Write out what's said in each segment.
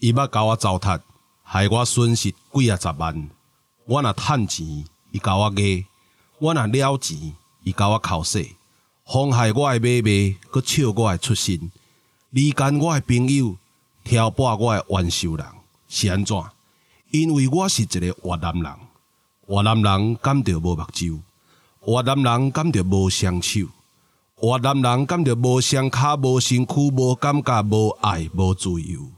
伊捌甲我糟蹋，害我损失几啊十万。我若趁钱，伊甲我压；我若了钱，伊甲我扣税，妨害我诶买卖，搁笑我诶出身，离间我诶朋友，挑拨我诶冤仇人，是安怎？因为我是一个越南人，越南人敢着无目睭，越南人敢着无双手，越南人敢着无双骹、无身躯、无感觉、无爱、无自由。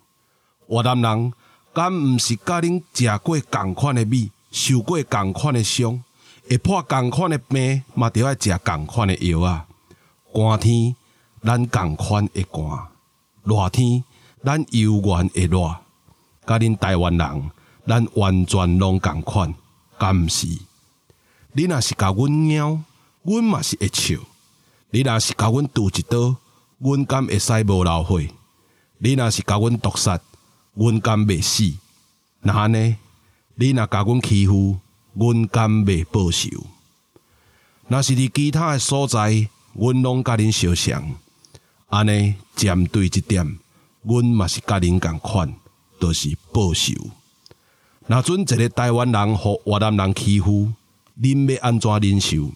越南人敢毋是甲恁食过共款诶米，受过共款诶伤，会破共款诶病，嘛着爱食共款诶药啊？寒天咱共款会寒，热天咱犹原会热，甲恁台湾人。咱完全拢共款，敢毋是？你若是甲阮猫，阮嘛是会笑；你若是甲阮拄一刀，阮敢会使无流血；你若是甲阮毒杀，阮敢袂死？那安尼，你若甲阮欺负，阮敢袂报仇？若是伫其他诶所在，阮拢甲恁相像。安尼针对即点，阮嘛是甲恁共款，都是报仇。若准一个台湾人互越南人欺负，恁要安怎忍受？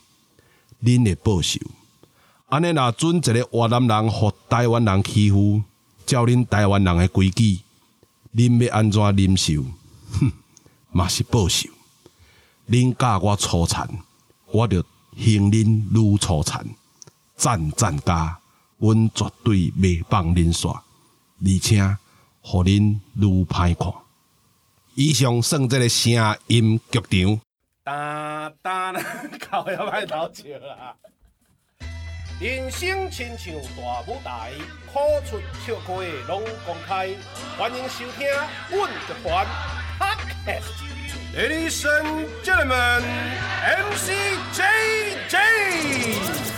恁会报仇？安尼若准一个越南人互台湾人欺负，照恁台湾人诶规矩，恁要安怎忍受？哼，嘛是报仇。恁教我粗残，我着行恁愈粗残，赞赞加，阮绝对袂放恁煞，而且互恁愈歹看。以上算这个声音剧场。哒哒啦，靠要歹头笑啦！人生亲像大舞台，苦出笑开拢公开。欢迎收听《阮乐团》Podcast。Ladies and gentlemen, MC JJ，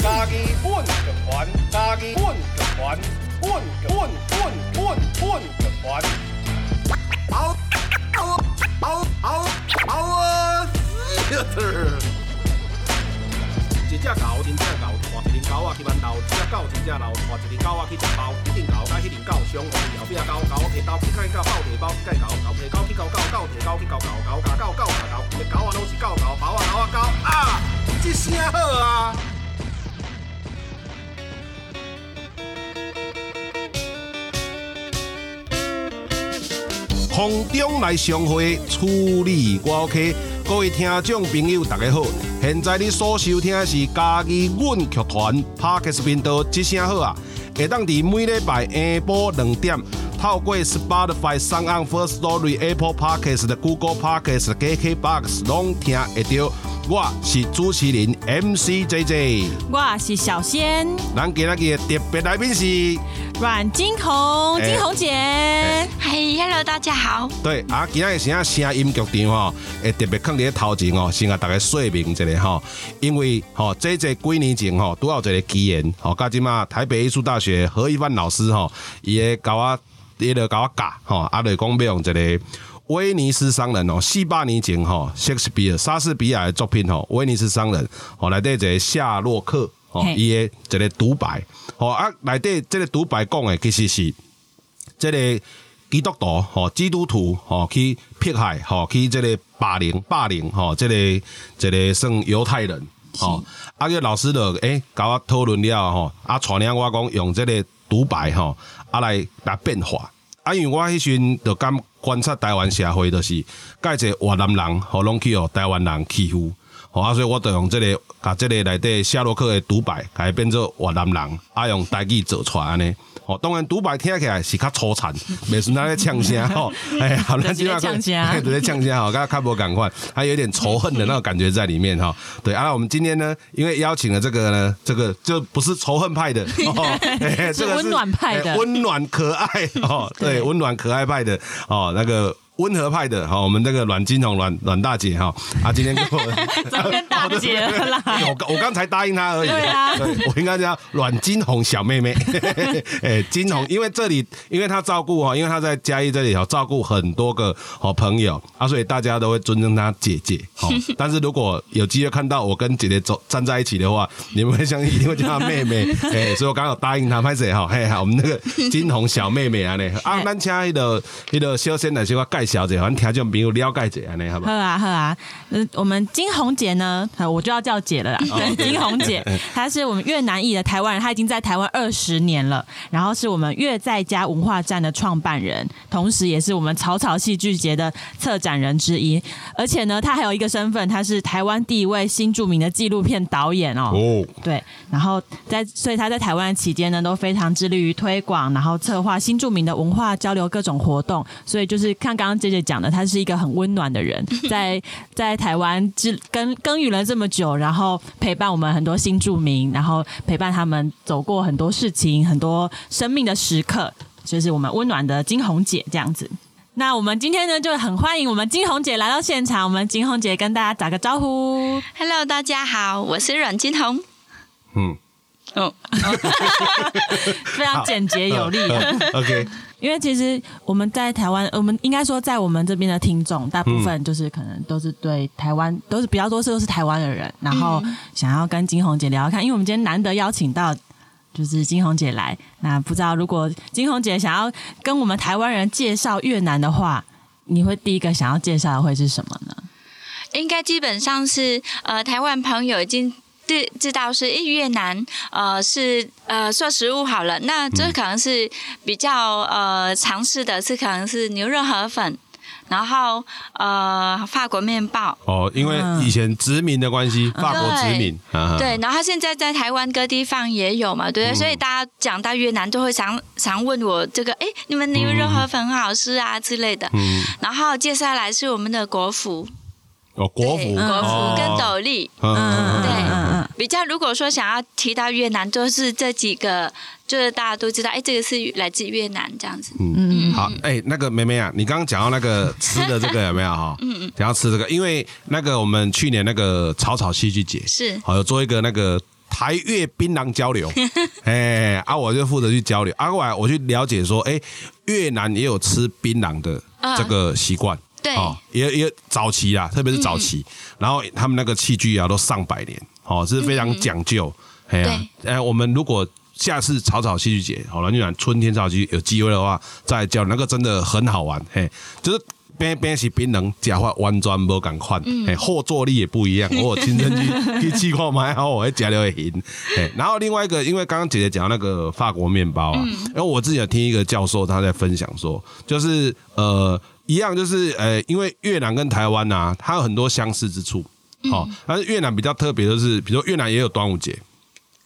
家己阮的团，家己阮的团，阮阮阮阮阮剧团。好。嗷嗷嗷啊！一只狗，真正狗，换一只狗仔去馒头；一只狗，真正老，换一只狗仔去食包。一只狗甲迄只狗相换，后壁狗狗摕刀去甲狗抱摕包去甲狗狗摕狗去狗狗狗摕狗去狗狗狗甲狗狗甲狗，个狗仔拢是狗狗，包啊狗啊狗啊！这声好啊！空中来相会，处理我 OK。各位听众朋友，大家好！现在你所收听的是嘉义阮剧团 Parkes 频道，之声好啊！会当伫每礼拜下晡两点，透过 Spotify、s o n First Story、Apple Parkes 的 Google Parkes、KKBox 拢听会到。我是主持人 MC JJ，我是小仙。咱今日的特别来宾是阮金红，金红姐。嘿，Hello，大家好。对啊，今日是啊声音剧场吼，会特别放伫头前哦，先甲大家说明一下吼。因为吼，这这几年前吼，拄有一个机缘吼，加即嘛台北艺术大学何一帆老师吼，伊会甲我，伊就甲我教吼，啊，就讲要用一个。威尼斯商人哦，四百年前吼，莎士比亚莎士比亚的作品吼，威尼斯商人吼，内底一个夏洛克吼，伊的一个独白吼啊，内底这个独白讲的其实是这个基督徒吼，基督徒吼去迫害吼，去这个霸凌霸凌吼，这个这个算犹太人吼，啊个老师就诶，甲我讨论了吼，啊传领我讲用这个独白吼，啊来来变化。啊，因为我迄时阵就感观察台湾社会，就是介一个越南人，互拢去互台湾人欺负，吼啊，所以我就用即个，甲即个内底夏洛克的独白，甲伊变做越南人，啊用台语做出来安尼。哦，当然独白听起来是较粗残，袂是那咧呛声吼，哎，好难听啊，呛声，对，呛声吼，刚刚看无赶快，还有点仇恨的那种感觉在里面哈。对，啊，我们今天呢，因为邀请了这个呢，这个就不是仇恨派的，是温暖派的，温暖可爱哦，对，温暖可爱派的哦，那个。温和派的哈，我们那个阮金红阮阮大姐哈，啊，今天跟我 昨天大姐了啦。我我刚才答应她而已。对啊，我应该叫阮金红小妹妹。哎，金红，因为这里，因为她照顾哈，因为她在嘉义这里哦，照顾很多个好朋友啊，所以大家都会尊称她姐姐。好，但是如果有机会看到我跟姐姐走站在一起的话，你们会相信一定会叫她妹妹。哎，所以我刚好答应她，拍谁哈？嘿，好，我们那个金红小妹妹啊，呢啊，咱请那个那个小仙来先我介绍一下，反正听众朋友了解一下，呢好不好？好啊，好啊。嗯，我们金红姐呢，我就要叫姐了啦。金红姐，她是我们越南裔的台湾人，她已经在台湾二十年了，然后是我们越在家文化站的创办人，同时也是我们草草戏剧节的策展人之一。而且呢，她还有一个身份，她是台湾第一位新著名的纪录片导演哦。哦，对，然后在所以她在台湾期间呢，都非常致力于推广，然后策划新著名的文化交流各种活动。所以就是看刚刚姐姐讲的，她是一个很温暖的人，在在台湾之耕耕耘了这么久，然后陪伴我们很多新住民，然后陪伴他们走过很多事情，很多生命的时刻，就是我们温暖的金红姐这样子。那我们今天呢，就很欢迎我们金红姐来到现场。我们金红姐跟大家打个招呼，Hello，大家好，我是阮金红。嗯，哦，非常简洁有力。OK。因为其实我们在台湾，我们应该说在我们这边的听众，大部分就是可能都是对台湾都是比较多是都是台湾的人，然后想要跟金红姐聊聊看。因为我们今天难得邀请到就是金红姐来，那不知道如果金红姐想要跟我们台湾人介绍越南的话，你会第一个想要介绍的会是什么呢？应该基本上是呃，台湾朋友已经。知知道是越南，呃，是呃做食物好了，那这可能是比较呃尝试的，是可能是牛肉河粉，然后呃法国面包。哦，因为以前殖民的关系，法国殖民。对，然后现在在台湾各地方也有嘛，对，所以大家讲到越南都会常常问我这个，哎，你们牛肉河粉很好吃啊之类的。嗯。然后接下来是我们的国服。哦，国服，国服跟斗笠，嗯，对，比较如果说想要提到越南，就是这几个，就是大家都知道，哎，这个是来自越南这样子。嗯。嗯，好，哎，那个梅梅啊，你刚刚讲到那个吃的这个有没有哈？嗯 嗯，想要吃这个，因为那个我们去年那个草草戏剧节是，好有做一个那个台越槟榔交流，哎，啊，我就负责去交流，啊，我我去了解说，哎，越南也有吃槟榔的这个习惯。对，也也早期啊，特别是早期，然后他们那个器具啊都上百年，哦，是非常讲究。哎呀，哎，我们如果下次草草戏剧节，好了，你讲春天草草戏有机会的话，再教那个真的很好玩。嘿，就是边边是边能讲话弯转不赶快，哎，后坐力也不一样。我亲身去 去试过买好，我会加了会行。哎，然后另外一个，因为刚刚姐姐讲那个法国面包啊，因为我自己有听一个教授他在分享说，就是呃。一样就是，呃，因为越南跟台湾呐，它有很多相似之处，好，但是越南比较特别的是，比如说越南也有端午节，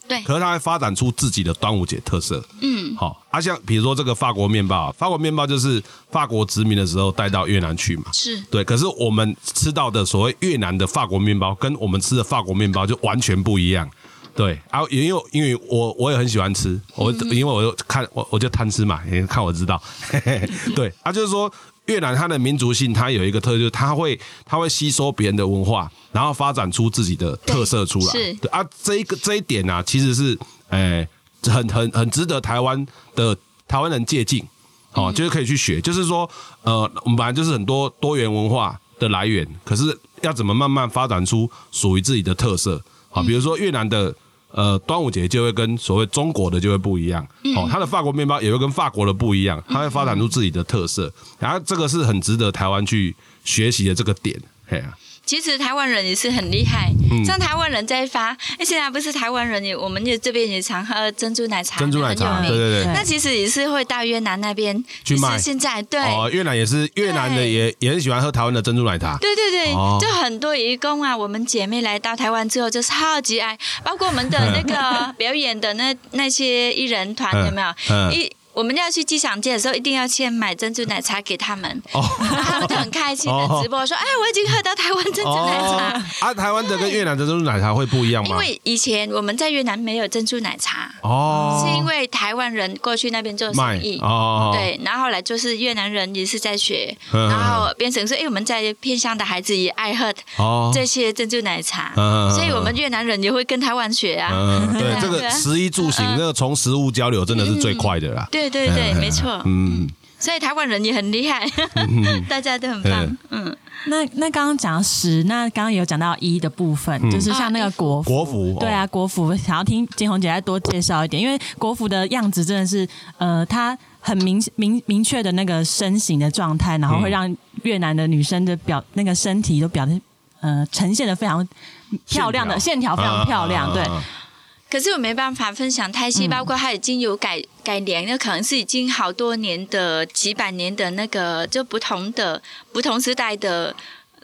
对，可是它会发展出自己的端午节特色，嗯，好，啊，像比如说这个法国面包，法国面包就是法国殖民的时候带到越南去嘛，是。对，可是我们吃到的所谓越南的法国面包，跟我们吃的法国面包就完全不一样。对，啊，也因为因为我我也很喜欢吃，我因为我就看我我就贪吃嘛，你看我知道，嘿 嘿对，啊，就是说越南它的民族性，它有一个特就是它会它会吸收别人的文化，然后发展出自己的特色出来，是。啊，这一个这一点呢，其实是诶很很很值得台湾的台湾人借鉴，哦，就是可以去学，就是说呃，我们本来就是很多多元文化的来源，可是要怎么慢慢发展出属于自己的特色，好，比如说越南的。呃，端午节就会跟所谓中国的就会不一样，哦，它的法国面包也会跟法国的不一样，它会发展出自己的特色，然后这个是很值得台湾去学习的这个点，嘿啊。其实台湾人也是很厉害，像台湾人在发，哎，现在不是台湾人也，我们也这边也常喝珍珠奶茶，珍珠奶茶，对对对。那其实也是会到越南那边去卖。现在对，哦，越南也是越南的也也很喜欢喝台湾的珍珠奶茶。对对对，就很多义工啊，我们姐妹来到台湾之后就超级爱，包括我们的那个 表演的那那些艺人团有没有？一我们要去机场接的时候，一定要先买珍珠奶茶给他们，他们就很开心的直播说：“哎，我已经喝到台湾珍珠奶茶。哦，啊，台湾的跟越南的珍珠奶茶会不一样吗？因为以前我们在越南没有珍珠奶茶，哦，是因为台湾人过去那边做生意。哦，对，然后后来就是越南人也是在学，嗯然后变成说，哎，我们在偏乡的孩子也爱喝哦，这些珍珠奶茶，嗯所以我们越南人也会跟台湾学啊。嗯，对这个 食衣住行，那个从食物交流真的是最快的啦。对对对对，没错。嗯，所以台湾人也很厉害，大家都很棒。嗯，那那刚刚讲十，那刚刚也有讲到一的部分，就是像那个国服，国服对啊，国服。想要听金红姐再多介绍一点，因为国服的样子真的是，呃，它很明明明确的那个身形的状态，然后会让越南的女生的表那个身体都表现呃呈现的非常漂亮的线条，非常漂亮，对。啊可是我没办法分享胎记，包括它已经有改改良，那可能是已经好多年的、几百年的那个，就不同的不同时代的。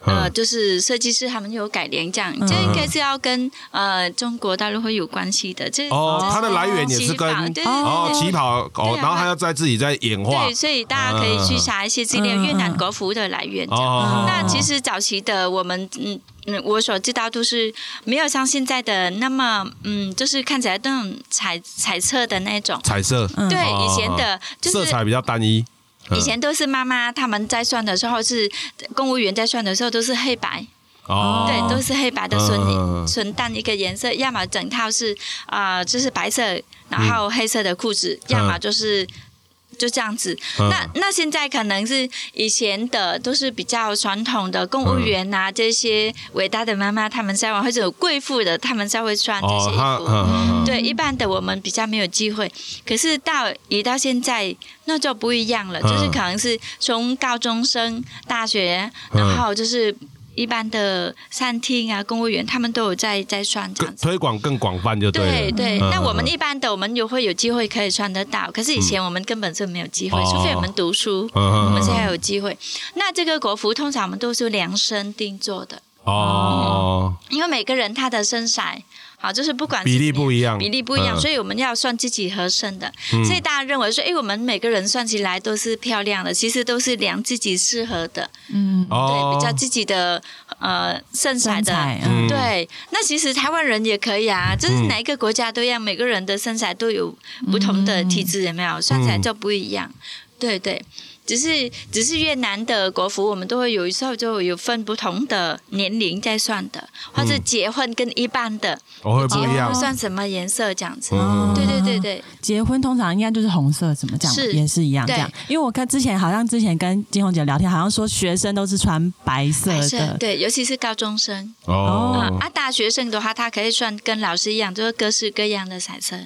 呃，嗯就是设计师他们有改良这样，这应该是要跟呃中国大陆会有关系的。这这哦它的来源也是跟哦对旗袍哦然后还要再自己再演化。对，所以大家可以去查一些资料，嗯。越南国服的来源。那其实早期的我们，嗯嗯，我所知道都是没有像现在的那么，嗯，就是看起来那种彩彩色的那种。彩色，嗯。对，哦。以前的就是色彩比较单一。以前都是妈妈他们在算的时候是公务员在算的时候都是黑白，哦，对，都是黑白的嗯纯纯淡一个颜色，要么整套是啊、就是白色，然后黑色的裤子，要么就是。就这样子，嗯。那那现在可能是以前的都是比较传统的公务员呐、这些伟大的妈妈他们在玩，或者有贵妇的他们才会穿这些哦，衣他服。嗯对，一般的我们比较没有机会，可是到一到现在那就不一样了，嗯。就是可能是从高中生、大学，嗯。然后就是一般的餐厅啊、公务员，他们都有在在穿这更样子。推广更广泛就了。对对，嗯那我们嗯一般的，我们有会有机会可以穿得到，可是以前我们根本就没有机会，哦除非我们读书，我们现在有机会。那这个国服通常我们都是量身定做的，哦，因为每个人他的身材，好，就是不管是比例不一样比例不一样，嗯。所以我们要算自己合身的。所以大家认为说，哎，我们每个人算起来都是漂亮的，其实都是量自己适合的，嗯，哦。对，比较自己的呃身材的。身材，嗯，对，那其实台湾人也可以啊，就是哪一个国家都一样，每个人的身材都有不同的体质，有没有？算起来就不一样。对对，只是只是越南的国服，我们都会有时候就有分不同的年龄在算的，或者结婚跟一般的我会不结一样。婚。算什么颜色这样子。嗯对对对对，结婚通常应该就是红色，怎么讲是。也是一样这样。因为我看之前好像之前跟金红姐聊天，好像说学生都是穿白色的，对，尤其是高中生。哦。啊，啊，大学生的话，他可以算跟老师一样，就是各式各样的彩色。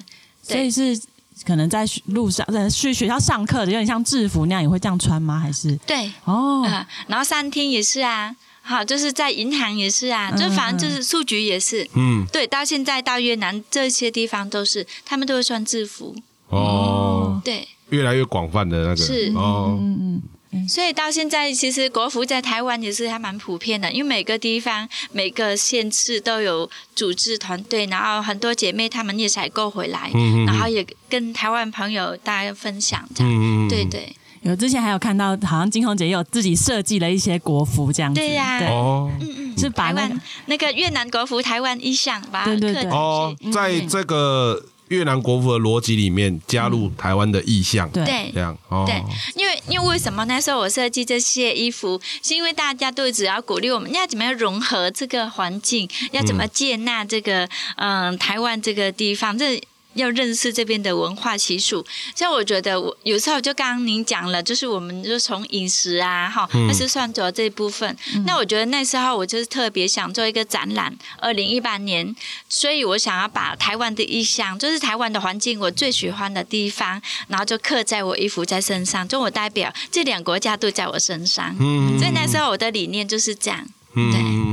所以是可能在路上在去学校上课的，有点像制服那样，也会这样穿吗？还是？对，哦，啊，然后餐厅也是啊，好，就是在银行也是啊，就反正就是数局也是。嗯，对，到现在到越南这些地方都是，他们都会穿制服。哦，对，越来越广泛的那个。是。哦，嗯嗯，所以到现在其实国服在台湾也是还蛮普遍的，因为每个地方每个县市都有组织团队，然后很多姐妹她们也采购回来，嗯嗯嗯然后也跟台湾朋友大家分享这样。嗯嗯嗯对对。有之前还有看到，好像金红姐也有自己设计了一些国服这样子，对呀对，哦。是把那个台湾那个越南国服台湾意象吧对对对。哦，在这个越南国服的逻辑里面加入台湾的意象，对。对。这样哦，对，因为因为为什么那时候我设计这些衣服，是因为大家都只要鼓励我们要怎么样融合这个环境，要怎么接纳这个嗯、台湾这个地方，这。要认识这边的文化习俗，像我觉得我有时候就刚刚您讲了，就是我们就从饮食啊，哈，那是算着这一部分。那我觉得那时候我就是特别想做一个展览，二零一八年，所以我想要把台湾的意象，就是台湾的环境，我最喜欢的地方，然后就刻在我衣服在身上，就我代表这两个国家都在我身上。嗯。所以那时候我的理念就是这样。嗯。对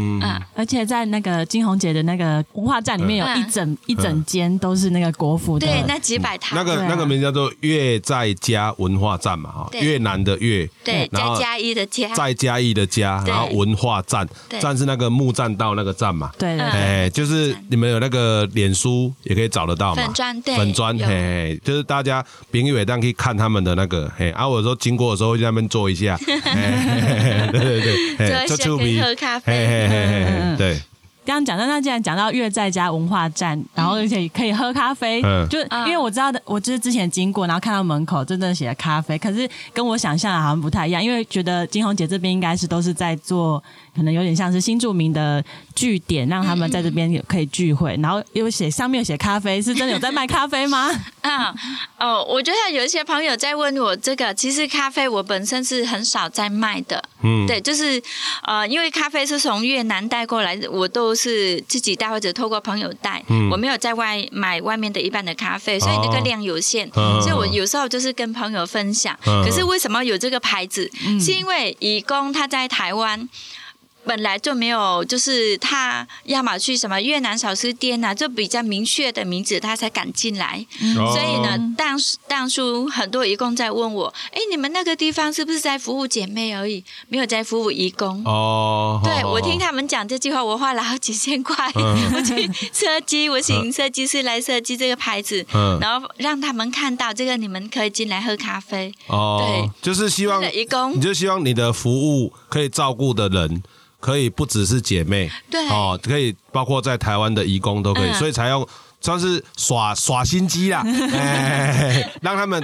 而且在那个金红姐的那个文化站里面，有嗯一整一整间都是那个国服的，对，那几百套，那个啊那个名字叫做越在家文化站嘛，哈，越南的越，对然后加加一的加，再加一的加，然后文化站，站是那个木栈道那个站嘛，对哎，就是你们有那个脸书也可以找得到嘛，粉砖对粉砖，有嘿，嘿就是大家平友也当可以看他们的那个，嘿，啊，我说经过的时候会在那边坐一下，嘿嘿嘿对对对，嘿坐一下就可以喝咖啡嗯，对，刚刚讲到，那既然讲到乐在家文化站，然后而且可以喝咖啡，嗯。就因为我知道的，我就是之前经过，然后看到门口真正写的咖啡，可是跟我想象的好像不太一样，因为觉得金红姐这边应该是都是在做，可能有点像是新著名的据点，让他们在这边有可以聚会，然后有写上面有写咖啡，是真的有在卖咖啡吗？嗯，哦，我觉得有一些朋友在问我这个，其实咖啡我本身是很少在卖的，嗯，对，就是呃，因为咖啡是从越南带过来，我都是自己带或者透过朋友带，嗯我没有在外买外面的一般的咖啡，所以那个量有限，嗯所以我有时候就是跟朋友分享。嗯可是为什么有这个牌子？是因为义工他在台湾。本来就没有，就是他要么去什么越南小吃店啊，就比较明确的名字，他才敢进来。哦所以呢，当当初很多义工在问我，哎，你们那个地方是不是在服务姐妹而已，没有在服务义工？哦，对，好我听，他们讲这句话，我花了好几千块，嗯 我去设计，我请设计师来设计这个牌子，嗯然后让他们看到这个，你们可以进来喝咖啡。哦，对就是希望义工你就希望你的服务可以照顾的人，可以不只是姐妹，对。哦，可以包括在台湾的义工都可以，嗯。所以才用算是耍耍心机啦，哎，让他们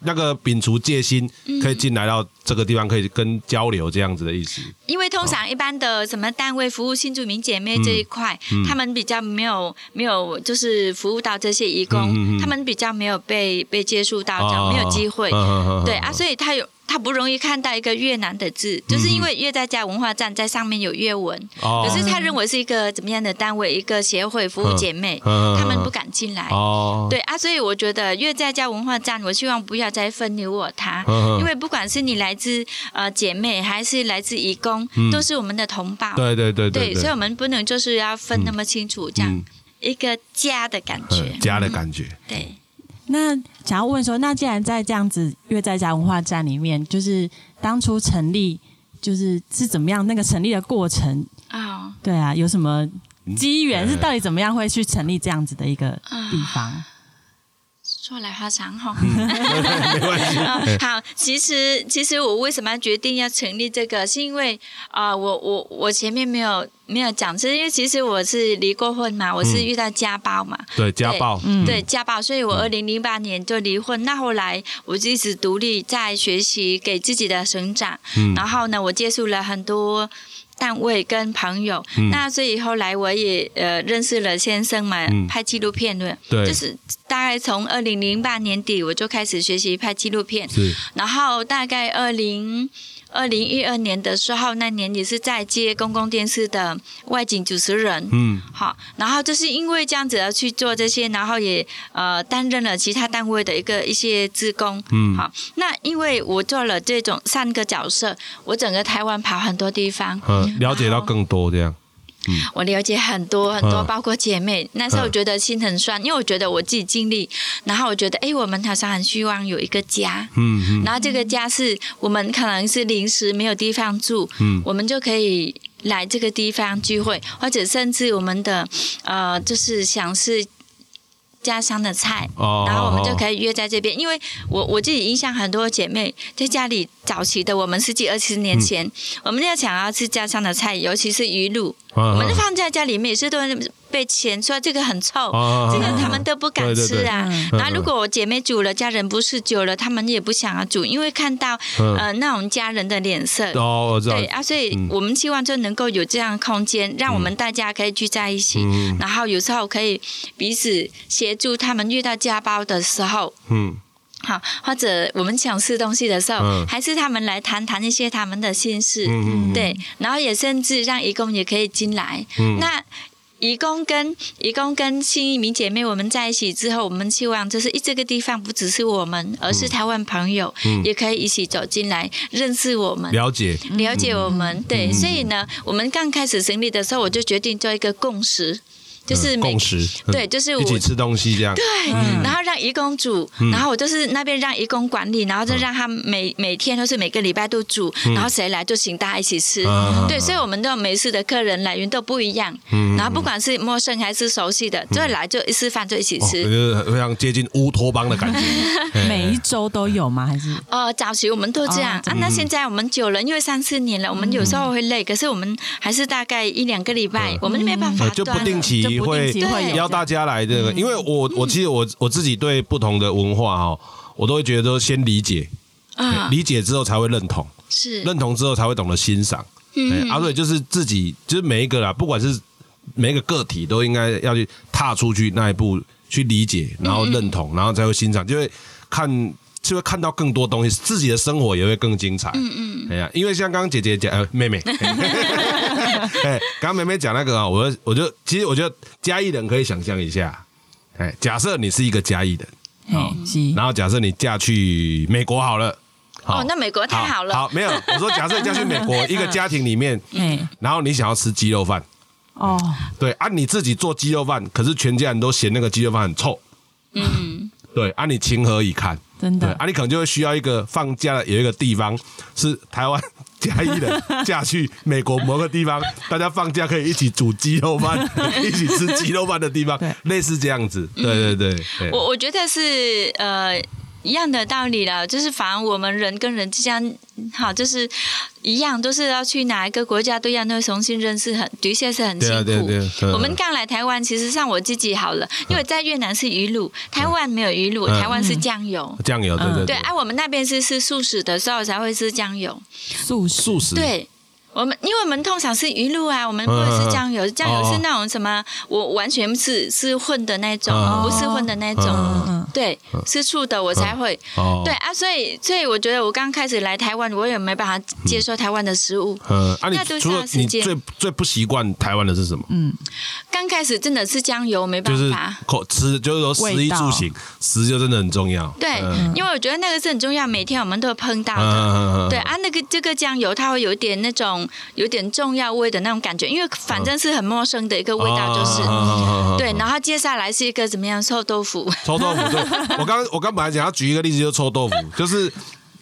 那个摒除戒心，嗯。可以进来到这个地方，可以跟交流这样子的意思。因为通常一般的什么单位服务新住民姐妹这一块，嗯。他们比较没有没有就是服务到这些义工，他们比较没有被被接触到，这样、哦没有机会。对啊，所以他有他不容易看到一个越南的字，就是因为越在家文化站在上面有越文，哦。可是他认为是一个怎么样的单位，一个协会服务姐妹，他们不敢进来。哦，对啊，所以我觉得越在家文化站，我希望不要再分流我他，因为不管是你来自呃姐妹，还是来自义工，都是我们的同胞。对对对对，所以我，们不能就是要分那么清楚，这样、嗯。一个家的感觉。嗯，家的感觉，对。那想要问说，那既然在这样子月在家文化站里面，就是当初成立，就是是怎么样那个成立的过程？哦，对啊，有什么机缘？嗯是到底怎么样会去成立这样子的一个地方？说来话长哈。没关系。嗯 好，其实其实我为什么要决定要成立这个，是因为啊、呃我我我前面没有没有讲，是因为其实我是离过婚嘛，我是遇到家暴嘛，对家暴，嗯对家暴，所以我二零零八年就离婚。那后来我就一直独立在学习，给自己的成长。嗯然后呢，我接触了很多。单位跟朋友，嗯。那所以后来我也呃认识了先生嘛，嗯。拍纪录片的，对？就是大概从二零零八年底我就开始学习拍纪录片，然后大概二零二零一二年的时候，那年也是在接公共电视的外景主持人。嗯。好，然后就是因为这样子要去做这些，然后也呃担任了其他单位的一个一些职工。嗯。好，那因为我做了这种三个角色，我整个台湾跑很多地方，嗯，了解到更多这样，嗯我了解很多很多，嗯包括姐妹。那时候我觉得心很酸，因为我觉得我自己经历，然后我觉得哎，我们好像很希望有一个家。嗯嗯然后这个家是我们可能是临时没有地方住，嗯我们就可以来这个地方聚会，或者甚至我们的呃，就是想是。家乡的菜，哦然后我们就可以约在这边，因为我我自己印象很多姐妹在家里早期的我们十几二十年前，嗯。我们要想要吃家乡的菜，尤其是鱼露，我我们就放在家里面也是都被嫌说这个很臭，哦这个他们都不敢吃啊。对对然后如果我姐妹煮了，家人不是久了，他们也不想要煮，因为看到、嗯。呃那种家人的脸色。哦，我知道。对，啊，所以嗯我们希望就能够有这样的空间，让我们大家可以聚在一起，嗯。然后有时候可以彼此协助他们遇到家暴的时候，嗯好，或者我们想吃东西的时候，嗯。还是他们来谈谈一些他们的心事，嗯嗯对，然后也甚至让义工也可以进来。嗯。那义工跟义工跟新移民姐妹我们在一起之后，我们希望就是这个地方不只是我们，而是台湾朋友、也可以一起走进来认识我们。了解，了解我们，对，所以呢，我们刚开始成立的时候，我就决定做一个共识，就是每嗯共识，嗯对，就是一起吃东西这样。对，然后让义工煮，然后我就是那边让义工管理，然后就让他每每天都是每个礼拜都煮，然后谁来就请大家一起吃。嗯对，所以我们的每次的客人来源都不一样，然后不管是陌生还是熟悉的，就来就一吃饭就一起哦，吃。就是非常接近乌托邦的感觉。每一周都有吗？还是？呃，早期我们都这样、哦啊，那现在我们久了，因为三四年了，我们有时候会累，可是我们还是大概一两个礼拜，我们没办法呃就不定期就不会定期会有邀大家来这个，因为我我其实我我自己对不同的文化哦，我都会觉得说先理解，啊，理解之后才会认同，是。认同之后才会懂得欣赏。嗯。哎啊，对，就是自己，就是每一个啦，不管是每一个个体，都应该要去踏出去那一步，去理解，然后认同，然后才会欣赏，就会看。就会看到更多东西，自己的生活也会更精彩。嗯嗯，哎呀，因为像刚刚姐姐讲，呃，妹妹，哎，刚刚妹妹讲那个啊，我就我就其实我觉得嘉义人可以想象一下，哎，假设你是一个嘉义人，哦然后假设你嫁去美国好了，哦，那美国太好了，好，没有，我说假设你嫁去美国 一个家庭里面，嗯然后你想要吃鸡肉饭，哦，对啊，你自己做鸡肉饭，可是全家人都嫌那个鸡肉饭很臭，嗯，对啊，你情何以堪？真的对啊，你可能就会需要一个放假的有一个地方是台湾 嘉义人嫁去美国某个地方，大家放假可以一起煮鸡肉饭，一起吃鸡肉饭的地方对，类似这样子。对对对，对我我觉得是呃一样的道理了，就是反而我们人跟人之间，好就是一样，都是要去哪一个国家都要那重新认识很，的确是很辛苦。对啊对对对我们刚来台湾，其实像我自己好了，因为在越南是鱼露，台湾没有鱼露，嗯台湾是酱油。酱油，对对对，啊，我们那边是吃素食的时候才会吃酱油。素素食，对。我们因为我们通常是鱼露啊，我们不会吃酱油，酱油是那种什么，我完全是是混的那种，哦不是混的那种。对，吃醋的我才会。哦，对，啊，所以所以我觉得我刚开始来台湾，我也没办法接受台湾的食物。嗯，啊，你那都是除了要时间你最最不习惯台湾的是什么？嗯刚开始真的是酱油，没就是办法。口吃，就是说食衣住行，食就真的很重要。对，嗯因为我觉得那个是很重要，每天我们都会碰到的。嗯对，啊，那个这个酱油它会有一点那种有点重要味的那种感觉，因为反正是很陌生的一个味道，就是。哦对，然后接下来是一个怎么样臭豆腐，臭豆腐，对 我刚我刚本来想要举一个例子，就是臭豆腐，就是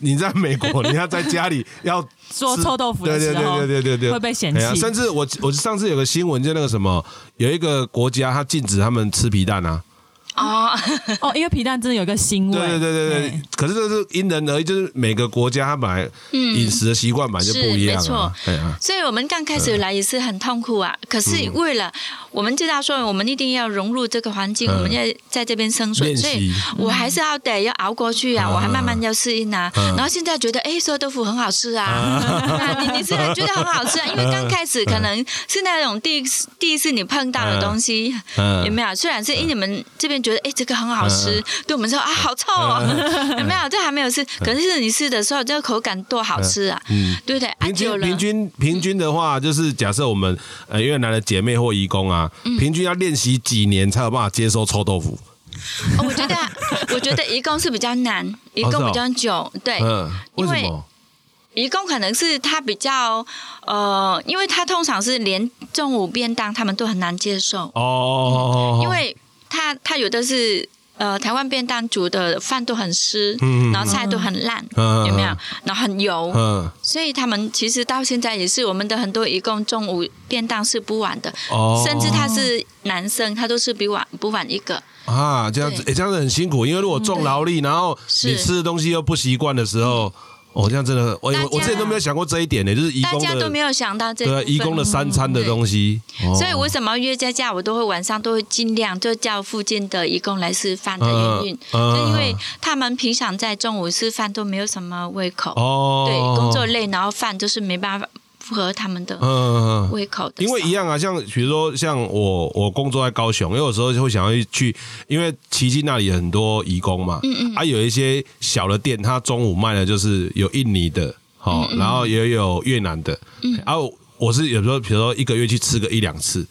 你在美国，你要在家里要 做臭豆腐的对对时候对对对对对，会被嫌弃。甚至我我上次有个新闻，就那个什么，有一个国家他禁止他们吃皮蛋啊，哦，哦，因为皮蛋真的有一个腥味，对对对对对，可是这是因人而异，就是每个国家它本来饮食的习惯本来就不一样是没啊错，对啊，所以我们刚开始来也是很痛苦啊。可是为了我们知道说，我们一定要融入这个环境，嗯。我们要在这边生存，所以我还是要得要熬过去啊，嗯。我还慢慢要适应啊。然后现在觉得，哎，臭豆腐很好吃啊，啊 你你是觉得很好吃啊？因为刚开始可能是那种第一次第一次你碰到的东西，嗯。有没有？虽然是因为你们这边觉得，哎，这个很好吃，对我们说啊，好臭哦，有没有？这还没有试，可是你试的时候，这个口感多好吃啊，对不对？啊平久了。均平均平均的话，就是假设我们呃越南的姐妹或义工啊，嗯平均要练习几年才有办法接受臭豆腐。哦我觉得，我觉得移工是比较难，移工比较久，对，嗯，为什因为么？移工可能是他比较呃，因为他通常是连中午便当他们都很难接受，哦，因为他他有的是。呃，台湾便当煮的饭都很湿，嗯然后菜都很烂，嗯有没有？然后很油，嗯。所以他们其实到现在也是我们的很多移工中午便当是不晚的，哦，甚至他是男生，他都是比晚不晚一个。啊这样子，对。哎，这样子很辛苦，因为如果重劳力，然后你吃的东西又不习惯的时候，哦，这样真的，我大家我之前都没有想过这一点呢，就是义工大家都没有想到这对啊，部分义工的三餐的东西，哦。所以为什么约家家，我都会晚上都会尽量就叫附近的义工来吃饭的原因，就因为他们平常在中午吃饭都没有什么胃口，哦，对，工作累，然后饭就是没办法符合他们的嗯，嗯嗯胃口的。因为一样啊，像比如说像我我工作在高雄，因为有时候就会想要去，因为奇迹那里很多义工嘛，嗯嗯，啊有一些小的店，它中午卖的就是有印尼的，好、嗯然后也有越南的，嗯，然后我是有时候比如说一个月去吃个一两次。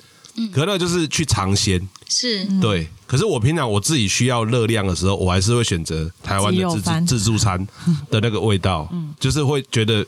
可那个就是去尝鲜，是对。可是我平常我自己需要热量的时候，我还是会选择台湾的自鸡肉饭助自助餐的那个味道，就是会觉得。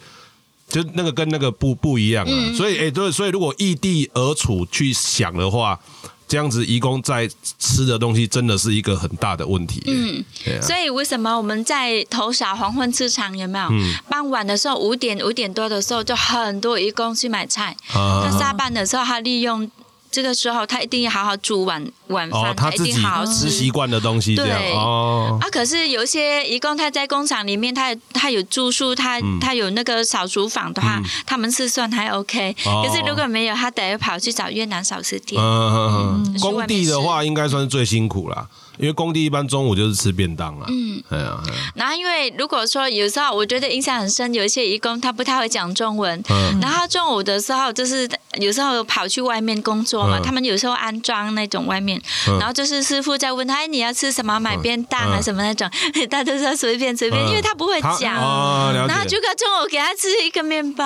就那个跟那个不不一样啊，所以哎，对，所以如果异地而处去想的话，这样子移工在吃的东西真的是一个很大的问题。嗯，对啊，所以为什么我们在头小黄昏市场有没有？傍晚的时候五点五点多的时候，就很多义工去买菜。他下班的时候，他利用这个时候，他一定要好好煮晚晚哦饭，，一他一定好好吃。吃习惯的东西这样对哦，啊，可是有一些义工他在工厂里面，他他有住宿，他、嗯。他有那个小厨房的话，他们是算还 OK、哦。可是如果没有，他得跑去找越南小吃店。嗯嗯嗯，工地的话应该算是最辛苦啦，因为工地一般中午就是吃便当了。嗯，哎呀，哎呀。然后因为如果说有时候我觉得印象很深，有一些义工他不太会讲中文，嗯。然后他中午的时候就是有时候跑去外面工作嘛，嗯。他们有时候安装那种外面，然后就是师傅在问他，哎，你要吃什么？买便当啊嗯。什么那种，他都说随便随便，嗯。因为他不会讲。哦，然后结果中午给他吃一个面包，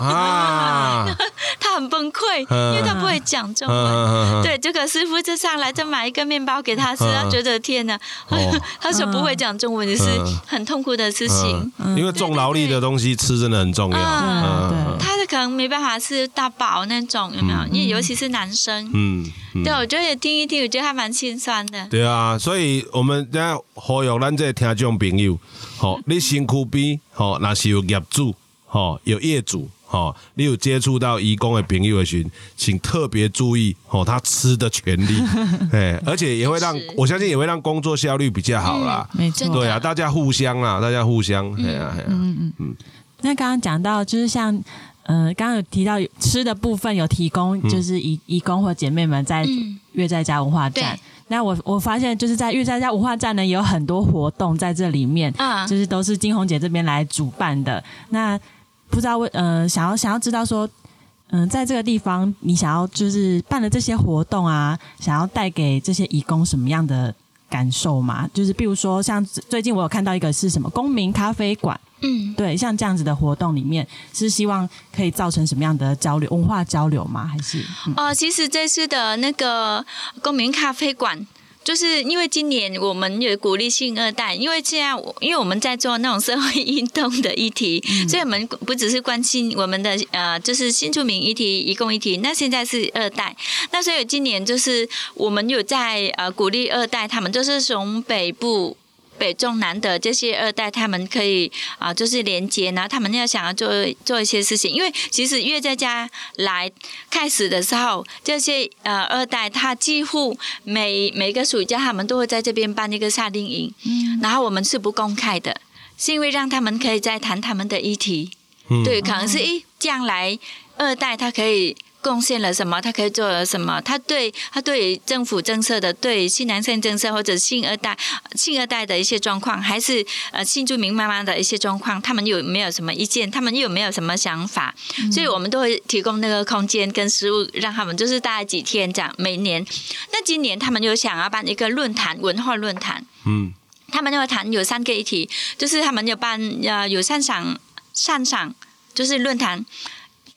啊，他很崩溃，嗯。因为他不会讲中文。嗯，对，这个师傅就上来就买一个面包给他吃，嗯。他觉得天哪，哦。他说不会讲中文也是嗯。很痛苦的事情。嗯，因为重劳力的东西吃真的很重要。嗯。嗯。他的可能没办法吃大饱那种，有没有？因为尤其是男生。嗯嗯，对，我觉得听一听，我觉得还蛮心酸的。对啊，所以我们现在呼吁咱这个听众朋友，吼，你身躯边吼，若是有业主，吼，有业主。吼，你有接触到义工的朋友的时候，请特别注意吼，他吃的权利，哎，而且也会让我相信也会让工作效率比较好啦。没对啊，大家互相啦，大家互相，哎呀哎呀，那刚刚讲到，就是像，呃，刚刚有提到吃的部分有提供，就是义义工或姐妹们在嗯乐在家文化站对。那我我发现，就是在月在家文化站呢，也有很多活动在这里面，嗯就是都是金红姐这边来主办的。那不知道为呃，想要想要知道说，嗯、在这个地方，你想要就是办了这些活动啊，想要带给这些义工什么样的感受嘛？就是比如说，像最近我有看到一个是什么公民咖啡馆。嗯，对，像这样子的活动里面，是希望可以造成什么样的交流、文化交流吗？还是、嗯、哦，其实这次的那个公民咖啡馆。就是因为今年我们有鼓励性二代，因为现在我因为我们在做那种社会运动的议题，所以我们不只是关心我们的呃，就是新住民议题、一共议题，那现在是二代，那所以今年就是我们有在呃鼓励二代，他们就是从北部。北中南的这些二代，他们可以啊、就是连接，然后他们要想要做做一些事情，因为其实越在家来开始的时候，这些呃二代他几乎每每个暑假他们都会在这边办一个夏令营，然后我们是不公开的，是因为让他们可以再谈他们的议题，嗯。对，可能是诶将来二代他可以。贡献了什么？他可以做了什么？他对他对政府政策的、对新南向政策或者新二代、新二代的一些状况，还是呃新住民妈妈的一些状况，他们有没有什么意见？他们有没有什么想法？所以我们都会提供那个空间跟食物，让他们就是大概几天这样。每年，那今年他们有想要办一个论坛，文化论坛。嗯他们就会谈有三个议题，就是他们有办呃有上场上场就是论坛。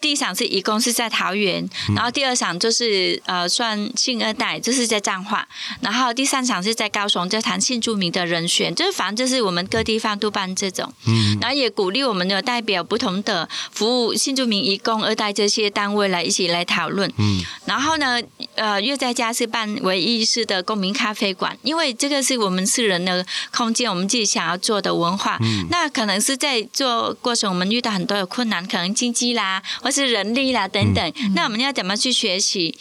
第一场是义工是在桃园，然后第二场就是呃算性二代，就是在彰化，然后第三场是在高雄，就谈性著名的人选，就是反正就是我们各地方都办这种，嗯。然后也鼓励我们的代表不同的服务性著名义工二代这些单位来一起来讨论，嗯。然后呢，呃，乐在家是办唯一式的公民咖啡馆，因为这个是我们私人的空间，我们自己想要做的文化。那可能是在做过程，我们遇到很多的困难，可能经济啦，或是人力啦等等。那我们要怎么去学习？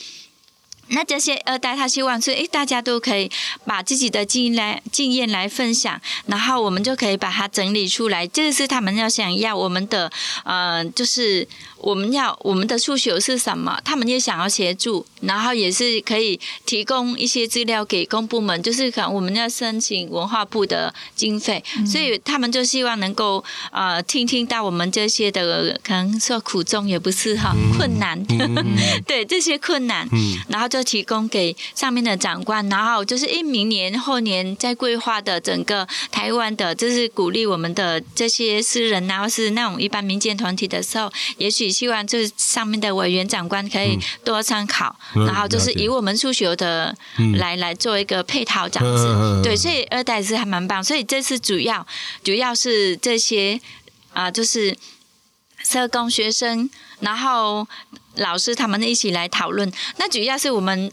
那这些二代他希望是，诶，大家都可以把自己的经验来经验来分享，然后我们就可以把它整理出来。这是他们要想要我们的，呃，就是我们要我们的诉求是什么，他们也想要协助，然后也是可以提供一些资料给公部门，就是可能我们要申请文化部的经费，所以他们就希望能够呃听听到我们这些的可能说苦衷也不是哈困难，对这些困难，然后就就提供给上面的长官，然后就是一明年后年在规划的整个台湾的，就是鼓励我们的这些私人啊，或是那种一般民间团体的时候，也许希望就是上面的委员长官可以多参考，嗯然后就是以我们数学的来、来做一个配套这样子。对，所以二代是还蛮棒，所以这次主要主要是这些啊、就是社工学生，然后老师他们一起来讨论。那主要是我们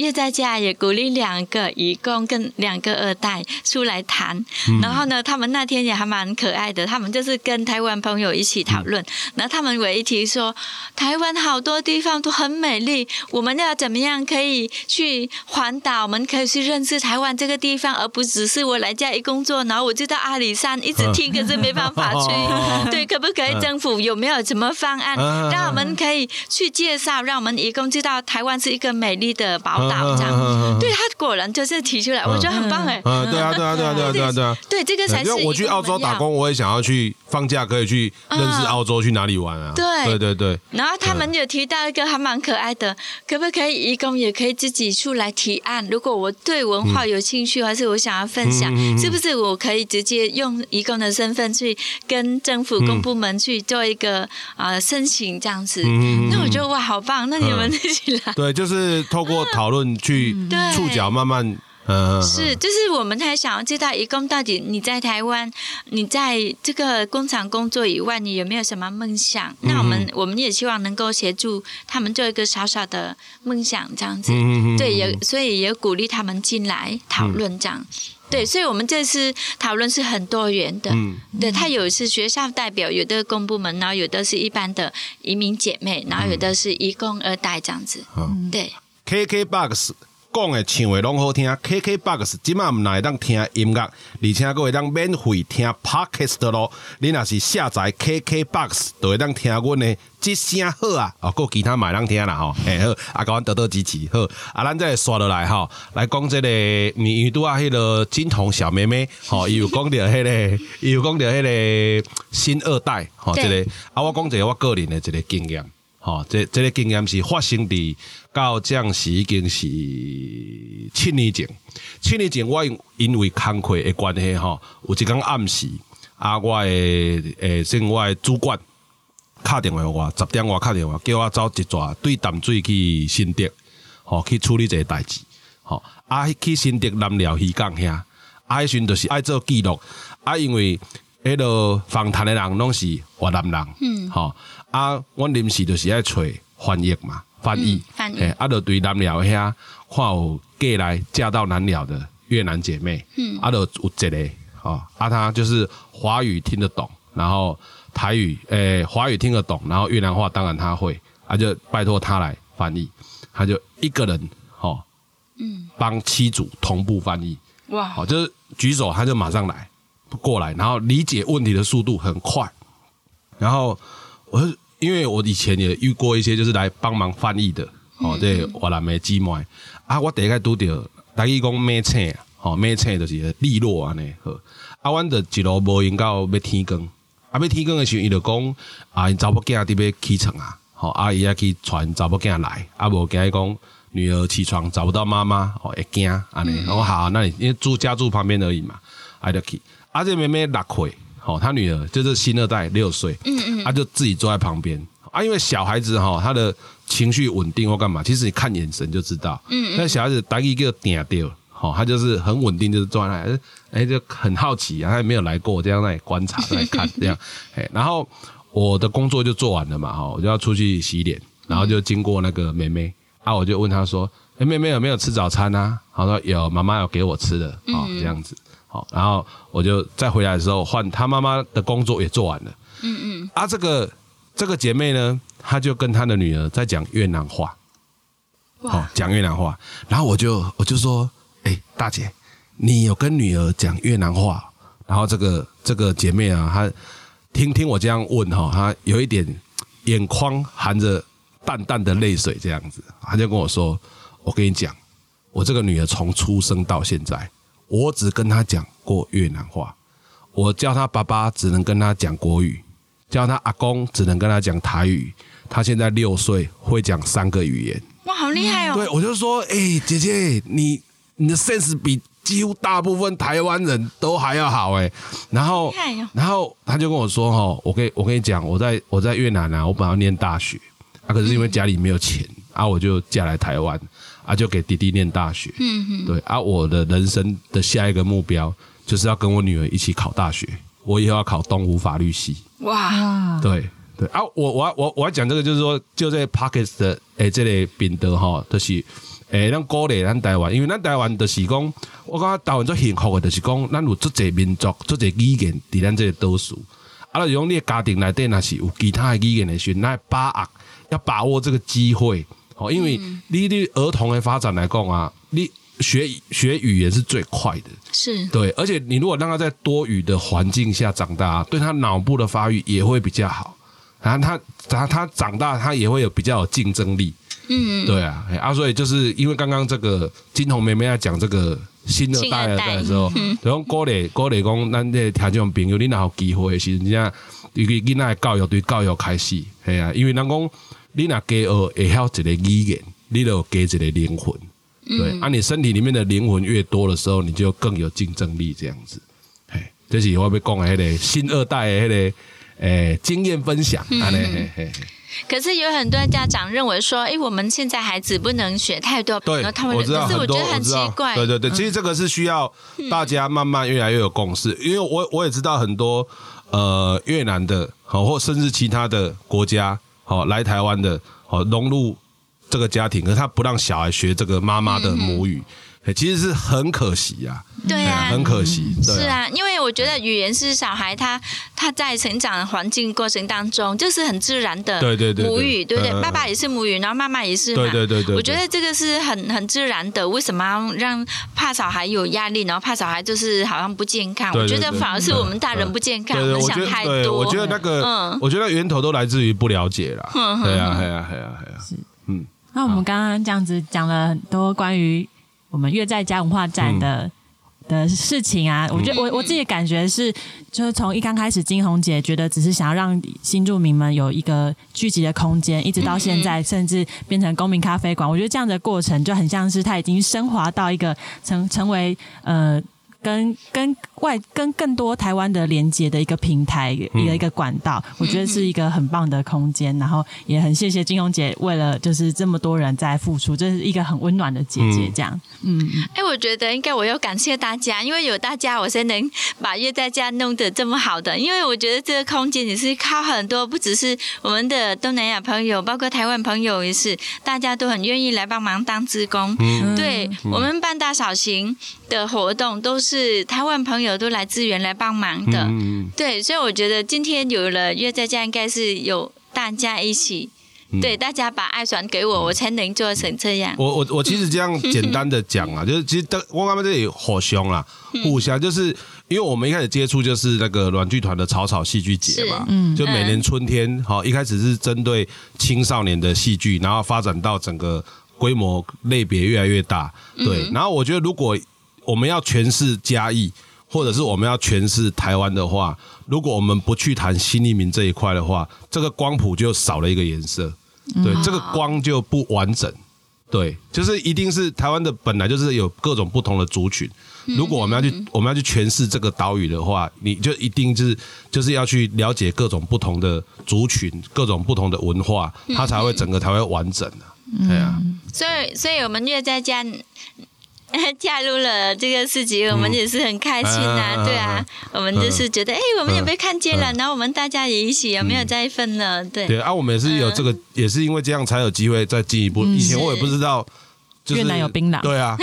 月在家也鼓励两个义工跟两个二代出来谈，然后呢，他们那天也还蛮可爱的，他们就是跟台湾朋友一起讨论，然后他们唯一提说，台湾好多地方都很美丽，我们要怎么样可以去环岛，我们可以去认识台湾这个地方，而不只是我来家一工作，然后我就到阿里山一直听，可是没办法去。对，可不可以政府有没有什么方案，嗯让我们可以去介绍，让我们义工知道台湾是一个美丽的宝岛这样。对他果然就是提出来，我觉得很棒哎。嗯，对啊，对啊，对啊，对啊，对啊，对啊。对，这个才是因为我去澳洲打工，我也想要去放假，可以去认识澳洲，去哪里玩啊？对对对对，然后他们有提到一个还蛮可爱的，可不可以义工也可以自己出来提案？如果我对文化有兴趣，还是我想要分享，是不是我可以直接用义工的身份去跟政府公部门去做一个啊、呃申请这样子？那我觉得哇，好棒！那你们一起来。对，就是透过讨论去触角，慢慢，嗯，是，就是我们才想要知道，义工到底你在台湾，你在这个工厂工作以外，你有没有什么梦想？那我们我们也希望能够协助他们做一个小小的梦想，这样子。嗯对，也所以也鼓励他们进来讨论这样。对，所以我们这次讨论是很多元的。嗯对，他有是学校代表，有的公部门，然后有的是一般的移民姐妹，然后有的是义工二代这样子。嗯对，KKBOX 讲诶唱诶拢好听，KKBOX 即马毋但会当听音乐，而且佫会当免费听 Podcast 咯。你若是下载 KKBOX，就会当听阮诶即声好啊，哦，佫有其他嘛会当听啦吼，嘿好，啊，甲阮得到支持好，啊，咱再来刷落来吼，来讲即、个，你拄啊，迄个金童小妹妹，吼，伊有讲到迄、个，伊有讲到迄个新二代，吼，即、对个，啊，我讲一个我个人诶一个经验。吼、这这个经验是发生伫到这样是已经是七年前。七年前我因因为工课的关系吼，有一工暗时啊，我的诶，算我诶主管敲电话给我，十点外敲电话叫我走一逝对淡水去新德，吼、去处理一个代志。吼、啊，去新德南寮渔港遐，啊，迄时阵就是爱做记录，啊，因为迄个访谈的人拢是越南人，嗯，吼、啊，阮临时就是爱找翻译嘛，翻译，嗯翻译。嘿啊，就对南寮遐看有嫁来嫁到南寮的越南姐妹，嗯，啊，就有一个，哦，啊，他就是华语听得懂，然后台语，诶、华语听得懂，然后越南话当然他会，啊，就拜托他来翻译，他就一个人，哦，嗯，帮七组同步翻译，哇，好，就是举手他就马上来过来，然后理解问题的速度很快。然后我是因为我以前也遇过一些就是来帮忙翻译的，哦，这越南的姊妹啊，我第一个拄着，大家讲马青，哦，马青就是利落安尼，好，啊，阮就一路无闲到要天光，啊，要天光的时候，伊就讲啊，因查某囝伫要起床啊，吼、啊，伊要去传查某囝来，啊，无惊伊讲女儿起床找不到妈妈，哦，会惊安尼，我、好，那你因为住家住旁边而已嘛，啊，就去，啊，这妹妹六岁，吼、她女儿就是新二代六岁，嗯嗯，啊，就自己坐在旁边，啊，因为小孩子哈，他的情绪稳定或干嘛，其实你看眼神就知道，嗯那小孩子打一个点掉。好，他就是很稳定，就是坐在那里，哎，就很好奇啊，他也没有来过，这样在观察，在看 这样，哎，然后我的工作就做完了嘛，哈，我就要出去洗脸，然后就经过那个妹妹，啊，我就问她说，哎，妹妹有没有吃早餐啊？她说有，妈妈有给我吃的，哦，这样子，好，然后我就再回来的时候换她妈妈的工作也做完了，嗯嗯，啊，这个这个姐妹呢，她就跟她的女儿在讲越南话，哦，讲越南话，然后我就我就说，哎、大姐，你有跟女儿讲越南话？然后这个这个姐妹啊，她听听我这样问哈，她有一点眼眶含着淡淡的泪水，这样子，她就跟我说，我跟你讲，我这个女儿从出生到现在，我只跟他讲过越南话，我叫他爸爸只能跟他讲国语，叫他阿公只能跟他讲台语，他现在六岁，会讲三个语言。哇，好厉害哦！对，我就说，哎、姐姐，你你的 sense 比几乎大部分台湾人都还要好哎、然后哦，然后他就跟我说，哈，我跟我跟你讲，我在我在越南啊，我本来要念大学，啊，可是因为家里没有钱，啊，我就嫁来台湾，啊，就给弟弟念大学，嗯嗯，对，啊，我的人生的下一个目标就是要跟我女儿一起考大学，我以后要考东吴法律系，哇，啊，对对。啊，我我我我要讲这个，就是说，就在 Pockets 的诶，这类品德哈，就是诶，咱鼓励咱台湾，因为咱台湾就是讲，我感觉台湾最幸福的，就是讲，咱有足侪民族、足侪语言伫咱这个岛属。啊，就讲你的家庭内底若是有其他的语言的时候，那把握要把握这个机会哦，因为你对儿童的发展来讲啊，你学学语言是最快的。是对，而且你如果让他在多语的环境下长大，对他脑部的发育也会比较好。然后他他他长大，他也会有比较有竞争力。嗯，对啊，哎啊，所以就是因为刚刚这个金童妹妹在讲这个新二代二代的时候，然后郭磊郭磊讲，咱这听众朋友，你若有机会的时候，真正因为囡仔的教育对教育开始，系啊，因为人讲你若加学会晓一个语言，你就有加一个灵魂。对，啊，你身体里面的灵魂越多的时候，你就更有竞争力，这样子。嘿，这是我要讲的迄个新二代的迄个诶经验分享，安尼嘿嘿嘿。可是有很多家长认为说，哎，我们现在孩子不能学太多，对我知道可是很多，觉得很奇怪，对对对，其实这个是需要大家慢慢越来越有共识，因为我我也知道很多呃越南的，好或甚至其他的国家，好来台湾的，好融入这个家庭，可是他不让小孩学这个妈妈的母语，嘿其实是很可惜啊，对啊，很可惜，对是啊，因为我觉得语言是小孩他他在成长环境过程当中，就是很自然的对对对对。母语，对不对？嗯嗯嗯。爸爸也是母语，然后妈妈也是嘛。对对对我觉得这个是很很自然的。为什么要让怕小孩有压力，然后怕小孩就是好像不健康？我觉得反而是我们大人不健康，我们想太多。我觉得那个，嗯。我觉得源头都来自于不了解啦，对啊，对啊，对啊，对啊，那我们刚刚这样子讲了很多关于我们越在家文化站的、的事情啊，我觉得我我自己的感觉是，就是从一刚开始，金红姐觉得只是想要让新住民们有一个聚集的空间，一直到现在，甚至变成公民咖啡馆。我觉得这样的过程就很像是它已经升华到一个成成为呃。跟跟外跟更多台湾的连接的一个平台，一个一个管道，我觉得是一个很棒的空间。然后也很谢谢金红姐为了就是这么多人在付出，这是一个很温暖的姐姐。这样，嗯，哎，我觉得应该我要感谢大家，因为有大家，我才能把月在家弄得这么好的。因为我觉得这个空间也是靠很多，不只是我们的东南亚朋友，包括台湾朋友也是，大家都很愿意来帮忙当志工。嗯对我们办大小型的活动，都是台湾朋友都来支援来帮忙的。嗯嗯对，所以我觉得今天有了约在家，应该是有大家一起。嗯对，大家把爱传给我，我才能做成这样。我我我其实这样简单的讲啊，就是其实的我刚刚这里互相啦，互相就是因为我们一开始接触就是那个软剧团的草草戏剧节嘛，嗯就每年春天，好一开始是针对青少年的戏剧，然后发展到整个规模类别越来越大，对。然后我觉得如果我们要诠释嘉义，或者是我们要诠释台湾的话，如果我们不去谈新移民这一块的话，这个光谱就少了一个颜色，对，这个光就不完整。对，就是一定是台湾的本来就是有各种不同的族群。如果我们要去我们要去诠释这个岛屿的话，你就一定就是就是要去了解各种不同的族群、各种不同的文化，它才会整个才会完整啊。对啊，所以，所以我们越在家 加入了这个市集，我们也是很开心啊，嗯对啊，我们就是觉得，哎，我们也被看见了，嗯。然后我们大家也一起有没有再分了？对，对啊，我们也是有这个，也是因为这样才有机会再进一步。以前我也不知道。就是越南有槟榔。对啊，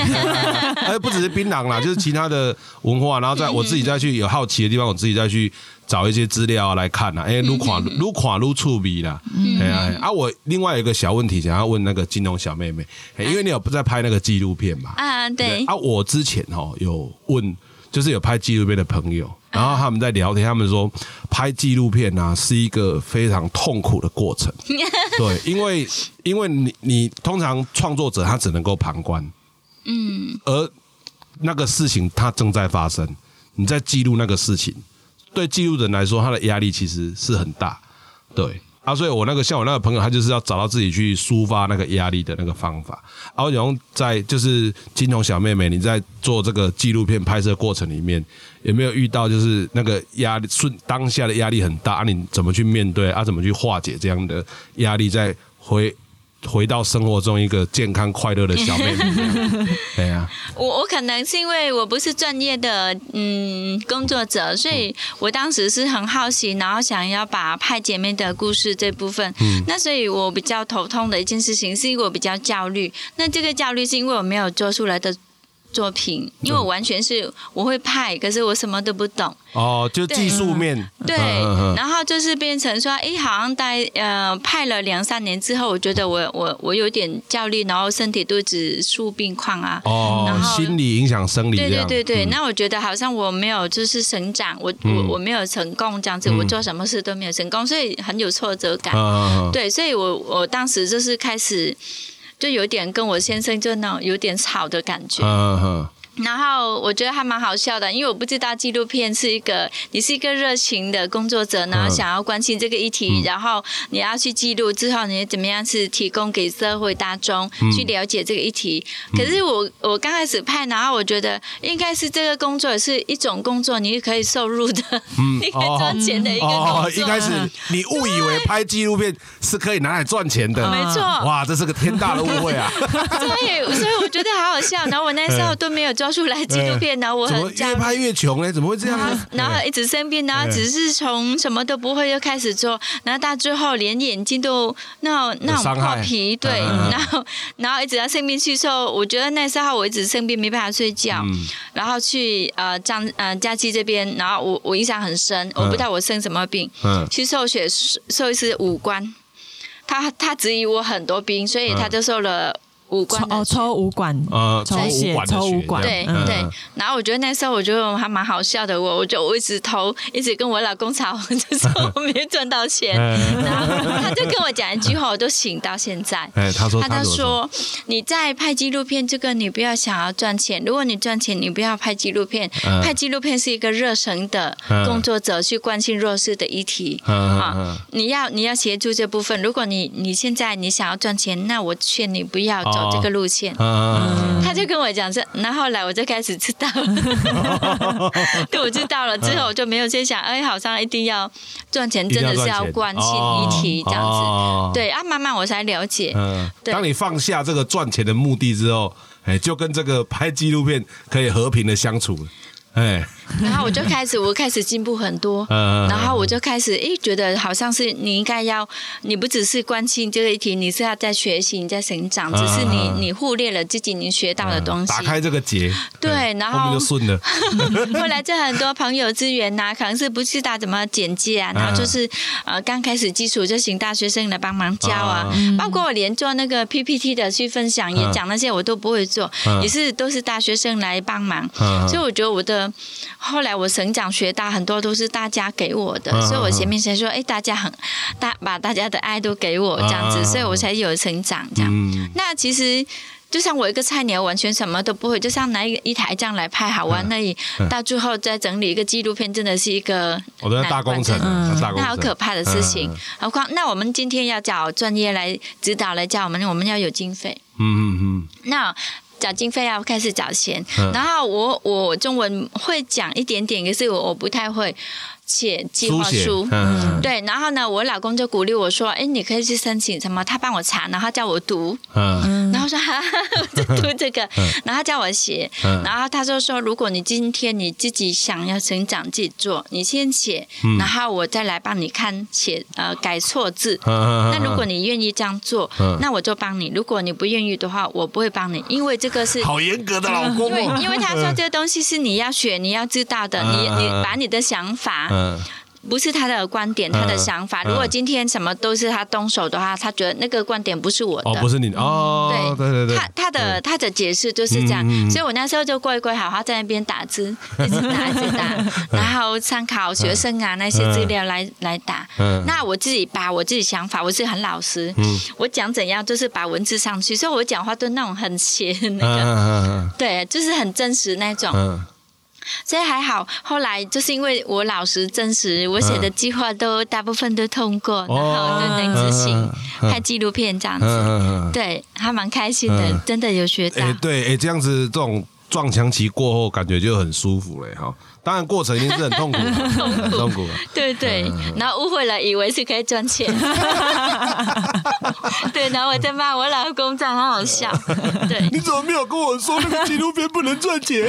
而 不只是槟榔啦，就是其他的文化，然后在我自己再去有好奇的地方，我自己再去找一些资料来看啦。哎，撸垮撸垮撸触鼻啦，哎呀啊！我另外有一个小问题想要问那个金融小妹妹，哎因为你有不在拍那个纪录片嘛？啊，对，啊，我之前哦有问，就是有拍纪录片的朋友，然后他们在聊天，他们说拍纪录片啊是一个非常痛苦的过程。对，因为因为你你通常创作者他只能够旁观，嗯，而那个事情它正在发生，你在记录那个事情，对记录人来说，他的压力其实是很大。对啊，所以我那个像我那个朋友，他就是要找到自己去抒发那个压力的那个方法。啊，我想在就是金童小妹妹，你在做这个纪录片拍摄过程里面，有没有遇到就是那个压力瞬当下的压力很大啊？你怎么去面对啊？怎么去化解这样的压力？再回回到生活中一个健康快乐的小妹妹。对啊，我我可能是因为我不是专业的嗯工作者，所以我当时是很好奇，然后想要把派姐妹的故事这部分，那所以我比较头痛的一件事情，是因为我比较焦虑。那这个焦虑是因为我没有做出来的作品，因为我完全是我会派，可是我什么都不懂。哦，就技术面，对然后就是变成说，哎，好像待呃派了两三年之后，我觉得我我我有点焦虑，然后身体都一直出病况啊。然哦，后心理影响生理，对对对对，嗯。那我觉得好像我没有就是成长，我、嗯。我我没有成功这样子，嗯。我做什么事都没有成功，所以很有挫折感。嗯，对，所以我我当时就是开始就有点跟我先生就那种有点吵的感觉。然后我觉得还蛮好笑的，因为我不知道纪录片是一个你是一个热情的工作者，然后想要关心这个议题，然后你要去记录之后，你怎么样是提供给社会大众去了解这个议题。可是我我刚开始拍，然后我觉得应该是这个工作是一种工作，你可以收入的，你可以赚钱的一个工哦，作。一开始你误以为拍纪录片是可以拿来赚钱的，没错，哇，这是个天大的误会啊！所以，所以我觉得好好笑。然后我那时候都没有做出来纪录片，然后我很。越拍越穷呢？怎么会这样呢？然后一直生病，然后只是从什么都不会就开始做，然后到最后连眼睛都那那种破皮，对，然后然后一直到生病去之后，我觉得那时候我一直生病没办法睡觉，嗯然后去呃张呃佳期这边，然后我我印象很深，我不知道我生什么病，嗯去受血受一次五官，他他质疑我很多病，所以他就受了五抽官哦抽武馆，呃，抽抽血管的血抽五管这样对对嗯，然后我觉得那时候我觉得还蛮好笑的，我我就我一直投，一直跟我老公吵，就说我没赚到钱，嗯然后他就跟我讲一句话，我都醒到现在。哎，他说他就说：“你在拍纪录片，这个你不要想要赚钱。如果你赚钱，你不要拍纪录片。嗯拍纪录片是一个热忱的嗯工作者去关心弱势的议题啊嗯。你要你要协助这部分。如果你你现在你想要赚钱，那我劝你不要走哦这个路线。他就跟我讲这，然后后来我就开始知道。了，对，我知道了之后，我就没有先想，哎，好像一定要赚钱，真的是要关心议题这样子。哦，对啊，慢慢我才了解，嗯，当你放下这个赚钱的目的之后，哎，就跟这个拍纪录片可以和平的相处，哎，然后我就开始，我开始进步很多。嗯然后我就开始，诶，觉得好像是你应该要，你不只是关心这个议题，你是要在学习，你在成长，只是你嗯你忽略了自己你学到的东西。打开这个结，对哎然后后面就顺了，后来这很多朋友资源呐、可能是不知道怎么简介啊，然后就是呃刚开始基础就请大学生来帮忙教啊，包括我连做那个 PPT 的去分享演讲那些我都不会做，嗯。也是都是大学生来帮忙，嗯。所以我觉得我的后来我成长学大很多都是大家给我的，嗯所以我前面先说，哎，大家很大把大家的爱都给我这样子，嗯所以我才有成长这样。嗯那其实就像我一个菜鸟，完全什么都不会，就像拿一一台这样来拍好玩而已。到最后再整理一个纪录片，真的是一个我的大工程，那好可怕的事情嗯。何况，那我们今天要找专业来指导来教我们，我们要有经费。嗯嗯嗯那找经费要开始找钱，嗯。然后我我中文会讲一点点，可是我我不太会写计划书。嗯对，然后呢，我老公就鼓励我说：“哎，你可以去申请什么？”他帮我查，然后叫我读，嗯。然后说哈哈，我就 读这个，然后他叫我写，嗯。然后他就说，如果你今天你自己想要成长，自己做，你先写，嗯。然后我再来帮你看写呃改错字。嗯，那如果你愿意这样做嗯，那我就帮你；如果你不愿意的话，我不会帮你，因为这个是好严格的老公因为哦，因为他说这个东西是你要学、你要知道的，你嗯你把你的想法，嗯。不是他的观点、他的想法。嗯。如果今天什么都是他动手的话，他觉得那个观点不是我的。哦，不是你的哦，对。对对，他他的他的解释就是这样，所以我那时候就乖乖好好在那边打字，一直打一直打，然后参考学生啊那些资料来来打。嗯那我自己把我自己想法，我是很老实，嗯。我讲怎样就是把文字上去，所以我讲话都那种很斜的那嗯个，嗯对，就是很真实那种。嗯所以还好，后来就是因为我老实真实，我写的计划都大部分都通过，然后就能执行拍纪录片这样子。嗯嗯嗯。对，还蛮开心的，嗯真的有学到。哎，对，哎，这样子这种撞墙期过后，感觉就很舒服嘞哈。当然过程一定是很痛苦的，很痛苦的。对对，然后误会了，以为是可以赚钱。对，然后我在骂我老公，这样很好笑。对你怎么没有跟我说那个纪录片不能赚钱？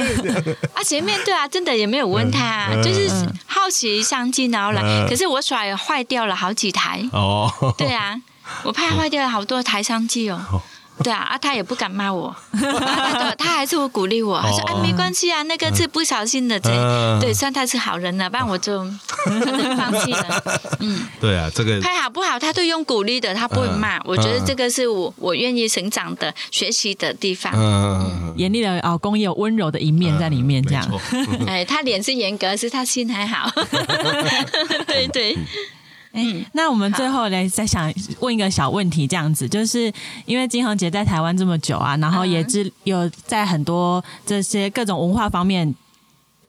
啊，前面对啊，真的也没有问他、啊，就是好奇相机，然后来。嗯可是我甩坏掉了好几台。哦，对啊，我怕坏掉了好多台相机哦。对啊，啊，他也不敢骂我，啊 他他还是会鼓励我，他说：“哎，没关系啊，那个是不小心的，这嗯对，算他是好人了，不然我就 可能放弃了。”嗯，对啊，这个他好不好，他都用鼓励的，他不会骂。我觉得这个是我我愿意成长的、学习的地方。嗯，严厉的老公也有温柔的一面在里面，这样。哎，他脸是严格，是他心还好。对对，哎，那我们最后来再想问一个小问题，这样子，就是因为金恒杰在台湾这么久啊，然后也知有在很多这些各种文化方面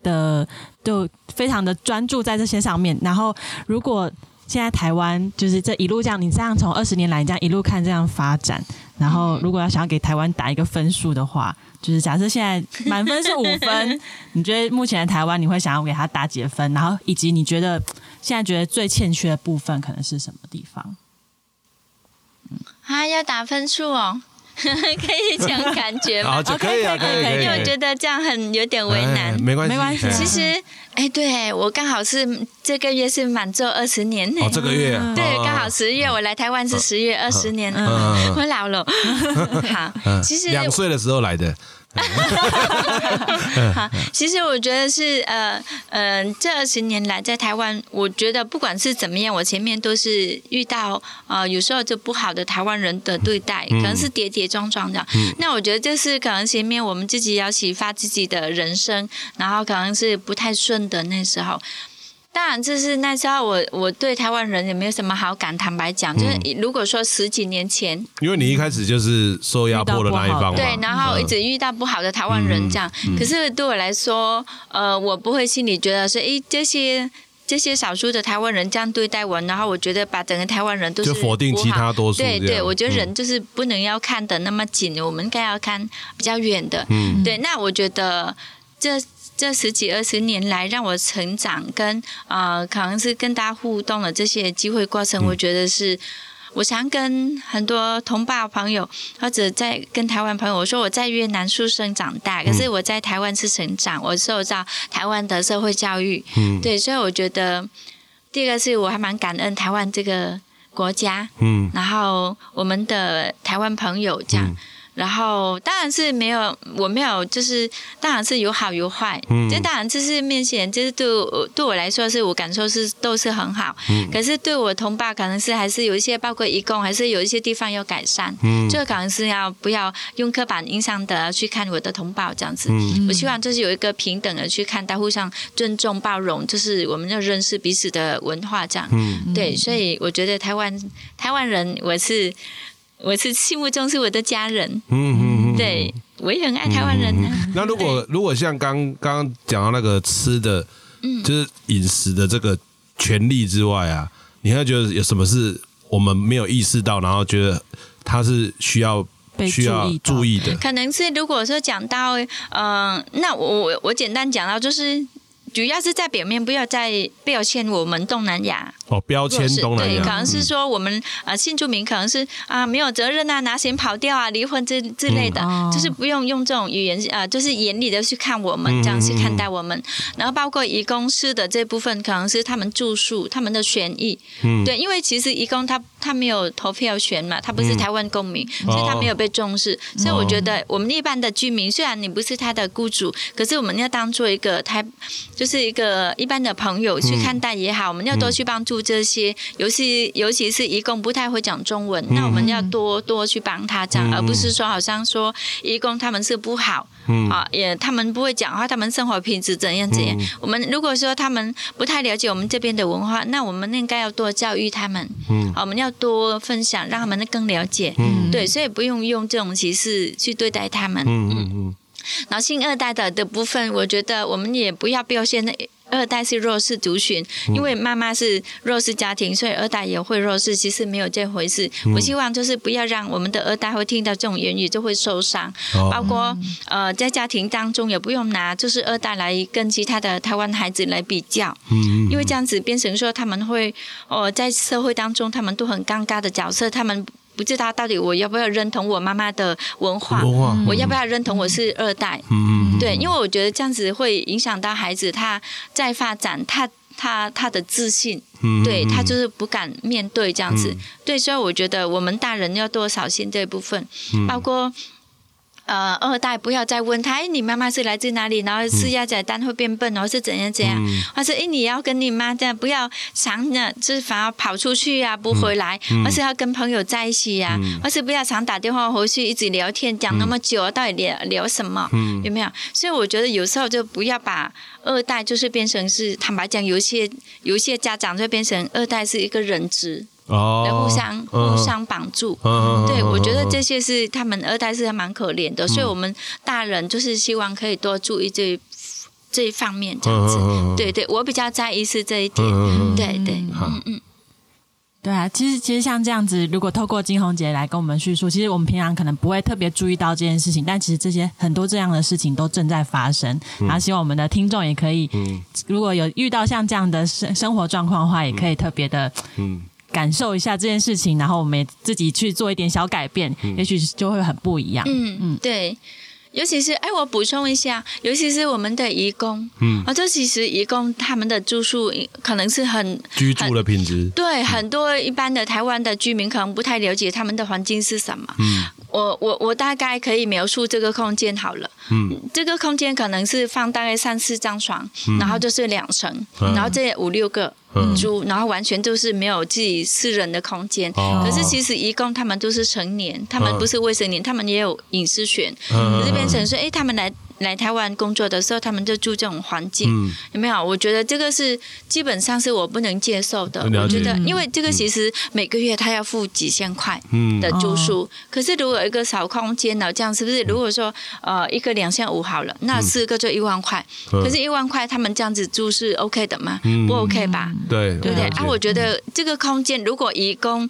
的，就非常的专注在这些上面。然后，如果现在台湾就是这一路这样，你这样从二十年来你这样一路看这样发展，然后如果要想要给台湾打一个分数的话，就是假设现在满分是五分，你觉得目前的台湾你会想要给他打几分？然后以及你觉得现在觉得最欠缺的部分可能是什么地方？啊，要打分数哦，可以讲感觉吗好，？可以啊，可以可以因为我觉得这样很有点为哎难。没关系，没关系哎其实，哎，对我刚好是这个月是满做二十年呢。哦，这个月对，哦刚好十月我来台湾是十月二十年，嗯我老了。好，其实两岁的时候来的，好，其实我觉得是呃呃，这二十年来在台湾，我觉得不管是怎么样，我前面都是遇到呃有时候就不好的台湾人的对待，可能是跌跌撞撞的。那我觉得这是可能前面我们自己要启发自己的人生，然后可能是不太顺的那时候。当然，就是那时候我我对台湾人也没有什么好感，坦白讲，就是如果说十几年前，因为你一开始就是受压迫的那一方，对，然后一直遇到不好的台湾人这样。可是对我来说，呃，我不会心里觉得是，诶，这些这些少数的台湾人这样对待我，然后我觉得把整个台湾人都是就否定其他多数对对，我觉得嗯人就是不能要看的那么紧，我们应该要看比较远的。嗯对，那我觉得这。这十几二十年来，让我成长跟呃，可能是跟大家互动的这些机会过程，我觉得是我常跟很多同胞朋友，或者在跟台湾朋友，我说我在越南出生长大，可是我在台湾是成长，我受到台湾的社会教育，嗯。对，所以我觉得第二个是我还蛮感恩台湾这个国家，嗯。然后我们的台湾朋友这样。嗯然后当然是没有，我没有，就是当然是有好有坏。嗯这当然这是面前，就是对我对我来说是我感受是都是很好。嗯可是对我同胞可能是还是有一些，包括义工，还是有一些地方要改善。嗯这可能是要不要用刻板印象的去看我的同胞这样子。嗯我希望就是有一个平等的去看待，互相尊重包容，就是我们要认识彼此的文化这样。嗯对，所以我觉得台湾台湾人，我是我是心目中是我的家人，嗯嗯嗯，对我也很爱台湾人呢、那如果如果像刚刚刚讲到那个吃的，嗯。就是饮食的这个权利之外啊，你还觉得有什么是我们没有意识到，然后觉得它是需要需要注意到。注意的？可能是如果说讲到，嗯、那我我我简单讲到就是。主要是在表面，不要再表现我们东南亚。哦，标签东南亚，可能是说我们呃新住民可能是啊、没有责任啊，拿钱跑掉啊，离婚之之类的，就是不用用这种语言呃，就是严厉的去看我们，嗯。这样去看待我们。然后包括移工师的这部分，可能是他们住宿、他们的权益，嗯。对，因为其实移工他他没有投票权嘛，他不是台湾公民，哦。所以他没有被重视。所以我觉得我们一般的居民，虽然你不是他的雇主，可是我们要当做一个台，就是一个一般的朋友去看待也好，我们要多去帮助这些，尤其尤其是义工不太会讲中文，那我们要多多去帮他这样，而不是说好像说义工他们是不好。啊，也他们不会讲话，他们生活品质怎样怎样。我们如果说他们不太了解我们这边的文化，那我们应该要多教育他们。嗯，我们要多分享，让他们更了解。嗯，对，所以不用用这种歧视去对待他们。嗯嗯嗯，然后新二代的的部分，我觉得我们也不要表现那二代是弱势族群，因为妈妈是弱势家庭，所以二代也会弱势。其实没有这回事。我希望就是不要让我们的二代会听到这种言语就会受伤，哦包括呃在家庭当中也不用拿就是二代来跟其他的台湾孩子来比较，嗯因为这样子变成说他们会哦在社会当中他们都很尴尬的角色，他们。不知道到底我要不要认同我妈妈的文化，文化我要不要认同我是二代？嗯对，因为我觉得这样子会影响到孩子他在发展他他他的自信，嗯对他就是不敢面对这样子。对，所以我觉得我们大人要多少心这一部分，嗯包括。呃，二代不要再问他，哎，你妈妈是来自哪里？然后吃鸭仔蛋会变笨，然后是怎样怎样？嗯或者哎，你要跟你妈这样，不要常的，就是反而跑出去啊，不回来，嗯而是要跟朋友在一起呀、而是不要常打电话回去一直聊天，讲那么久，到底聊聊什么？嗯有没有？所以我觉得有时候就不要把二代就是变成是，坦白讲，有一些有一些家长就变成二代是一个人质，哦来互相、互相帮助。嗯对，我觉得这些是他们二代是还蛮可怜的，所以我们大人就是希望可以多注意这这一方面，这样子。嗯对对，我比较在意是这一点。嗯对对，嗯嗯，对啊，其实其实像这样子，如果透过金红姐来跟我们叙述，其实我们平常可能不会特别注意到这件事情，但其实这些很多这样的事情都正在发生。然后希望我们的听众也可以，如果有遇到像这样的生生活状况的话，也可以特别的嗯感受一下这件事情，然后我们也自己去做一点小改变，也许就会很不一样。嗯嗯，对。尤其是哎，我补充一下，尤其是我们的义工，嗯啊，这其实义工他们的住宿可能是很居住的品质，对很多一般的台湾的居民可能不太了解他们的环境是什么。嗯我我我大概可以描述这个空间好了。嗯。这个空间可能是放大概三四张床，然后就是两层，嗯。然后这五六个嗯。住，然后完全就是没有自己私人的空间。哦。可是其实一共他们都是成年，他们不是未成年，他们也有隐私权。嗯。可是变成说，哎，他们来来台湾工作的时候，他们就住这种环境。嗯有没有？我觉得这个是基本上是我不能接受的。我觉得，因为这个其实每个月他要付几千块嗯的住宿，可是如果一个小空间呢，这样是不是？如果说呃一个两千五好了，那四个就一万块。嗯可是，一万块他们这样子住是 OK 的吗？嗯不 OK 吧？对对不对？啊，我觉得这个空间如果移工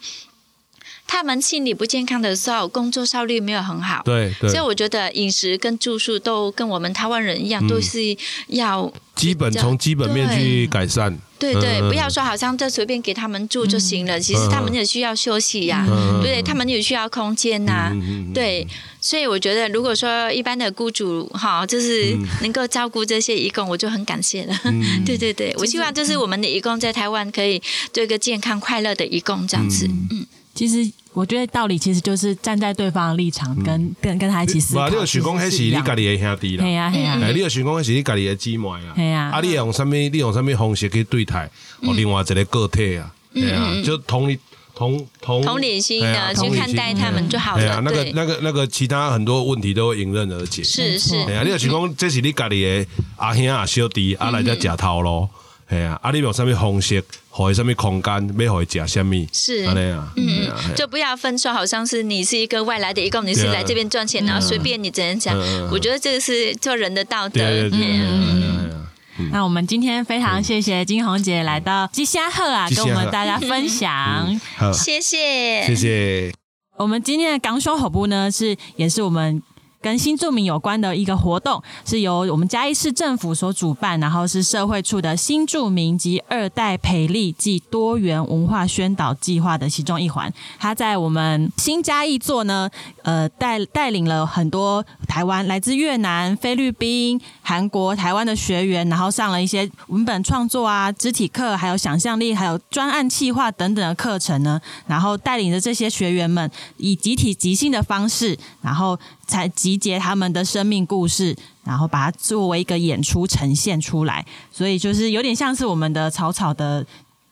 他们心理不健康的时候，工作效率没有很好。对对。所以我觉得饮食跟住宿都跟我们台湾人一样，都是要基本从基本面去改善，对对，嗯不要说好像就随便给他们住就行了，其实他们也需要休息呀、嗯对他们也需要空间呐、对，所以我觉得如果说一般的雇主哈，就是能够照顾这些义工，我就很感谢了。嗯。对对对，我希望就是我们的义工在台湾可以做一个健康快乐的义工这样子。嗯，其实我觉得道理其实就是站在对方的立场，跟跟跟他一起思考。嗯你有想讲，迄是你家己的兄弟啦嘿。呀嘿呀，哎，你有想讲，迄是你家己的姊妹啦。嘿啊啊，你用什么？你用什么方式去对待？哦，另外一个个体啊，对啊，就同理同同同理心的去看待他们就好了。对，那个那个那个其他很多问题都会迎刃而解。是是哎呀，你有想讲，这是你家里的阿兄啊、小弟啊来遮食头路。哎呀，啊，你用什么方式，或者什么空间，要互伊食什么？是安尼啊，嗯就不要分说，好像是你是一个外来的一个，你是来这边赚钱，然后随便你怎样讲。我觉得这个是做人的道德。嗯那我们今天非常谢谢金红姐来到吉虾鹤啊，跟我们大家分享。好，谢谢，谢谢。我们今天的港兄火部呢，是也是我们。跟新住民有关的一个活动，是由我们嘉义市政府所主办，然后是社会处的新住民及二代培力暨多元文化宣导计划的其中一环。他在我们新嘉义座呢，呃，带带领了很多台湾来自越南、菲律宾、韩国、台湾的学员，然后上了一些文本创作啊、肢体课，还有想象力，还有专案企划等等的课程呢。然后带领着这些学员们以集体即兴的方式，然后才集结他们的生命故事，然后把它作为一个演出呈现出来。所以就是有点像是我们的草草的。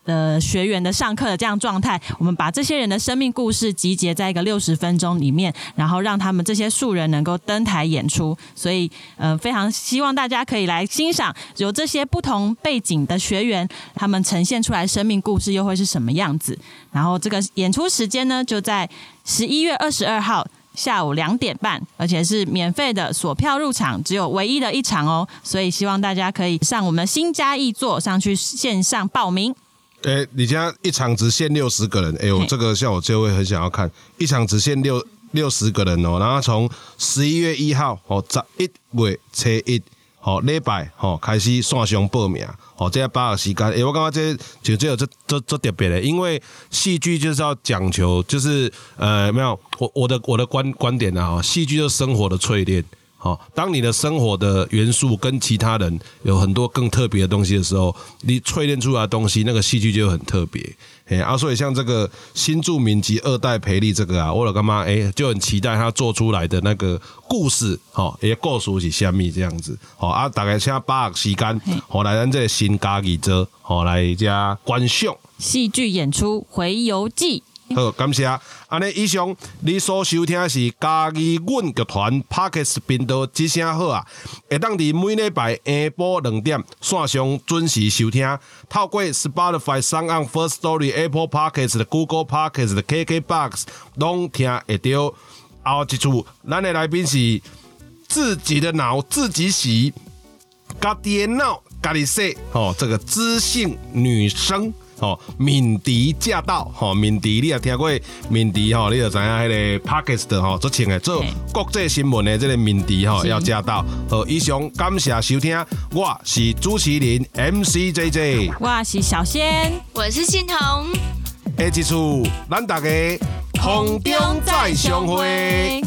的学员的上课的这样状态，我们把这些人的生命故事集结在一个六十分钟里面，然后让他们这些素人能够登台演出。所以，呃，非常希望大家可以来欣赏有这些不同背景的学员，他们呈现出来生命故事又会是什么样子。然后，这个演出时间呢，就在十一月二十二号。下午两点半，而且是免费的索票入场，只有唯一的一场哦。所以希望大家可以上我们新嘉义座上去线上报名。哎，你家一场只限六十个人，哎呦，嘿这个像我就会很想要看，一场只限六六十个人哦，然后从十一月一号哦，十一月初一。吼，礼拜吼开始线上报名，吼，这八个时间，诶、我感觉这就这有这这这特别的，因为戏剧就是要讲求，就是呃，没有我我的我的观观点啊，戏剧就是生活的淬炼。好，当你的生活的元素跟其他人有很多更特别的东西的时候，你淬炼出来的东西，那个戏剧就很特别。哎啊，所以像这个新著名及二代培力这个啊，我老干妈哎就很期待他做出来的那个故事，吼、也故事是虾米这样子。哦、啊，大概请把握时间，好、来咱这个新家己做，好、来家观赏。戏剧演出《回游记》。好，感谢。安尼以上你所收听的是嘉义阮剧团 Parkes 频道，之声好啊！会当伫每礼拜下晡两点线上准时收听，透过 Spotify、s o n g o n First Story、Apple Parkes、Google Parkes、KKBox 拢听会到。后一处，咱的来宾是自己的脑自己洗。家己的脑，家己说，吼、这个知性女生，吼、敏迪驾到，吼、敏迪，你也听过敏迪，吼、你就知影迄个 p a k i s 的，吼，做穿的做国际新闻的这个敏迪，吼、要驾到。好，以上感谢收听，我是主持人 MC JJ，我是小仙，我是欣彤。下一次咱大家空中再相会。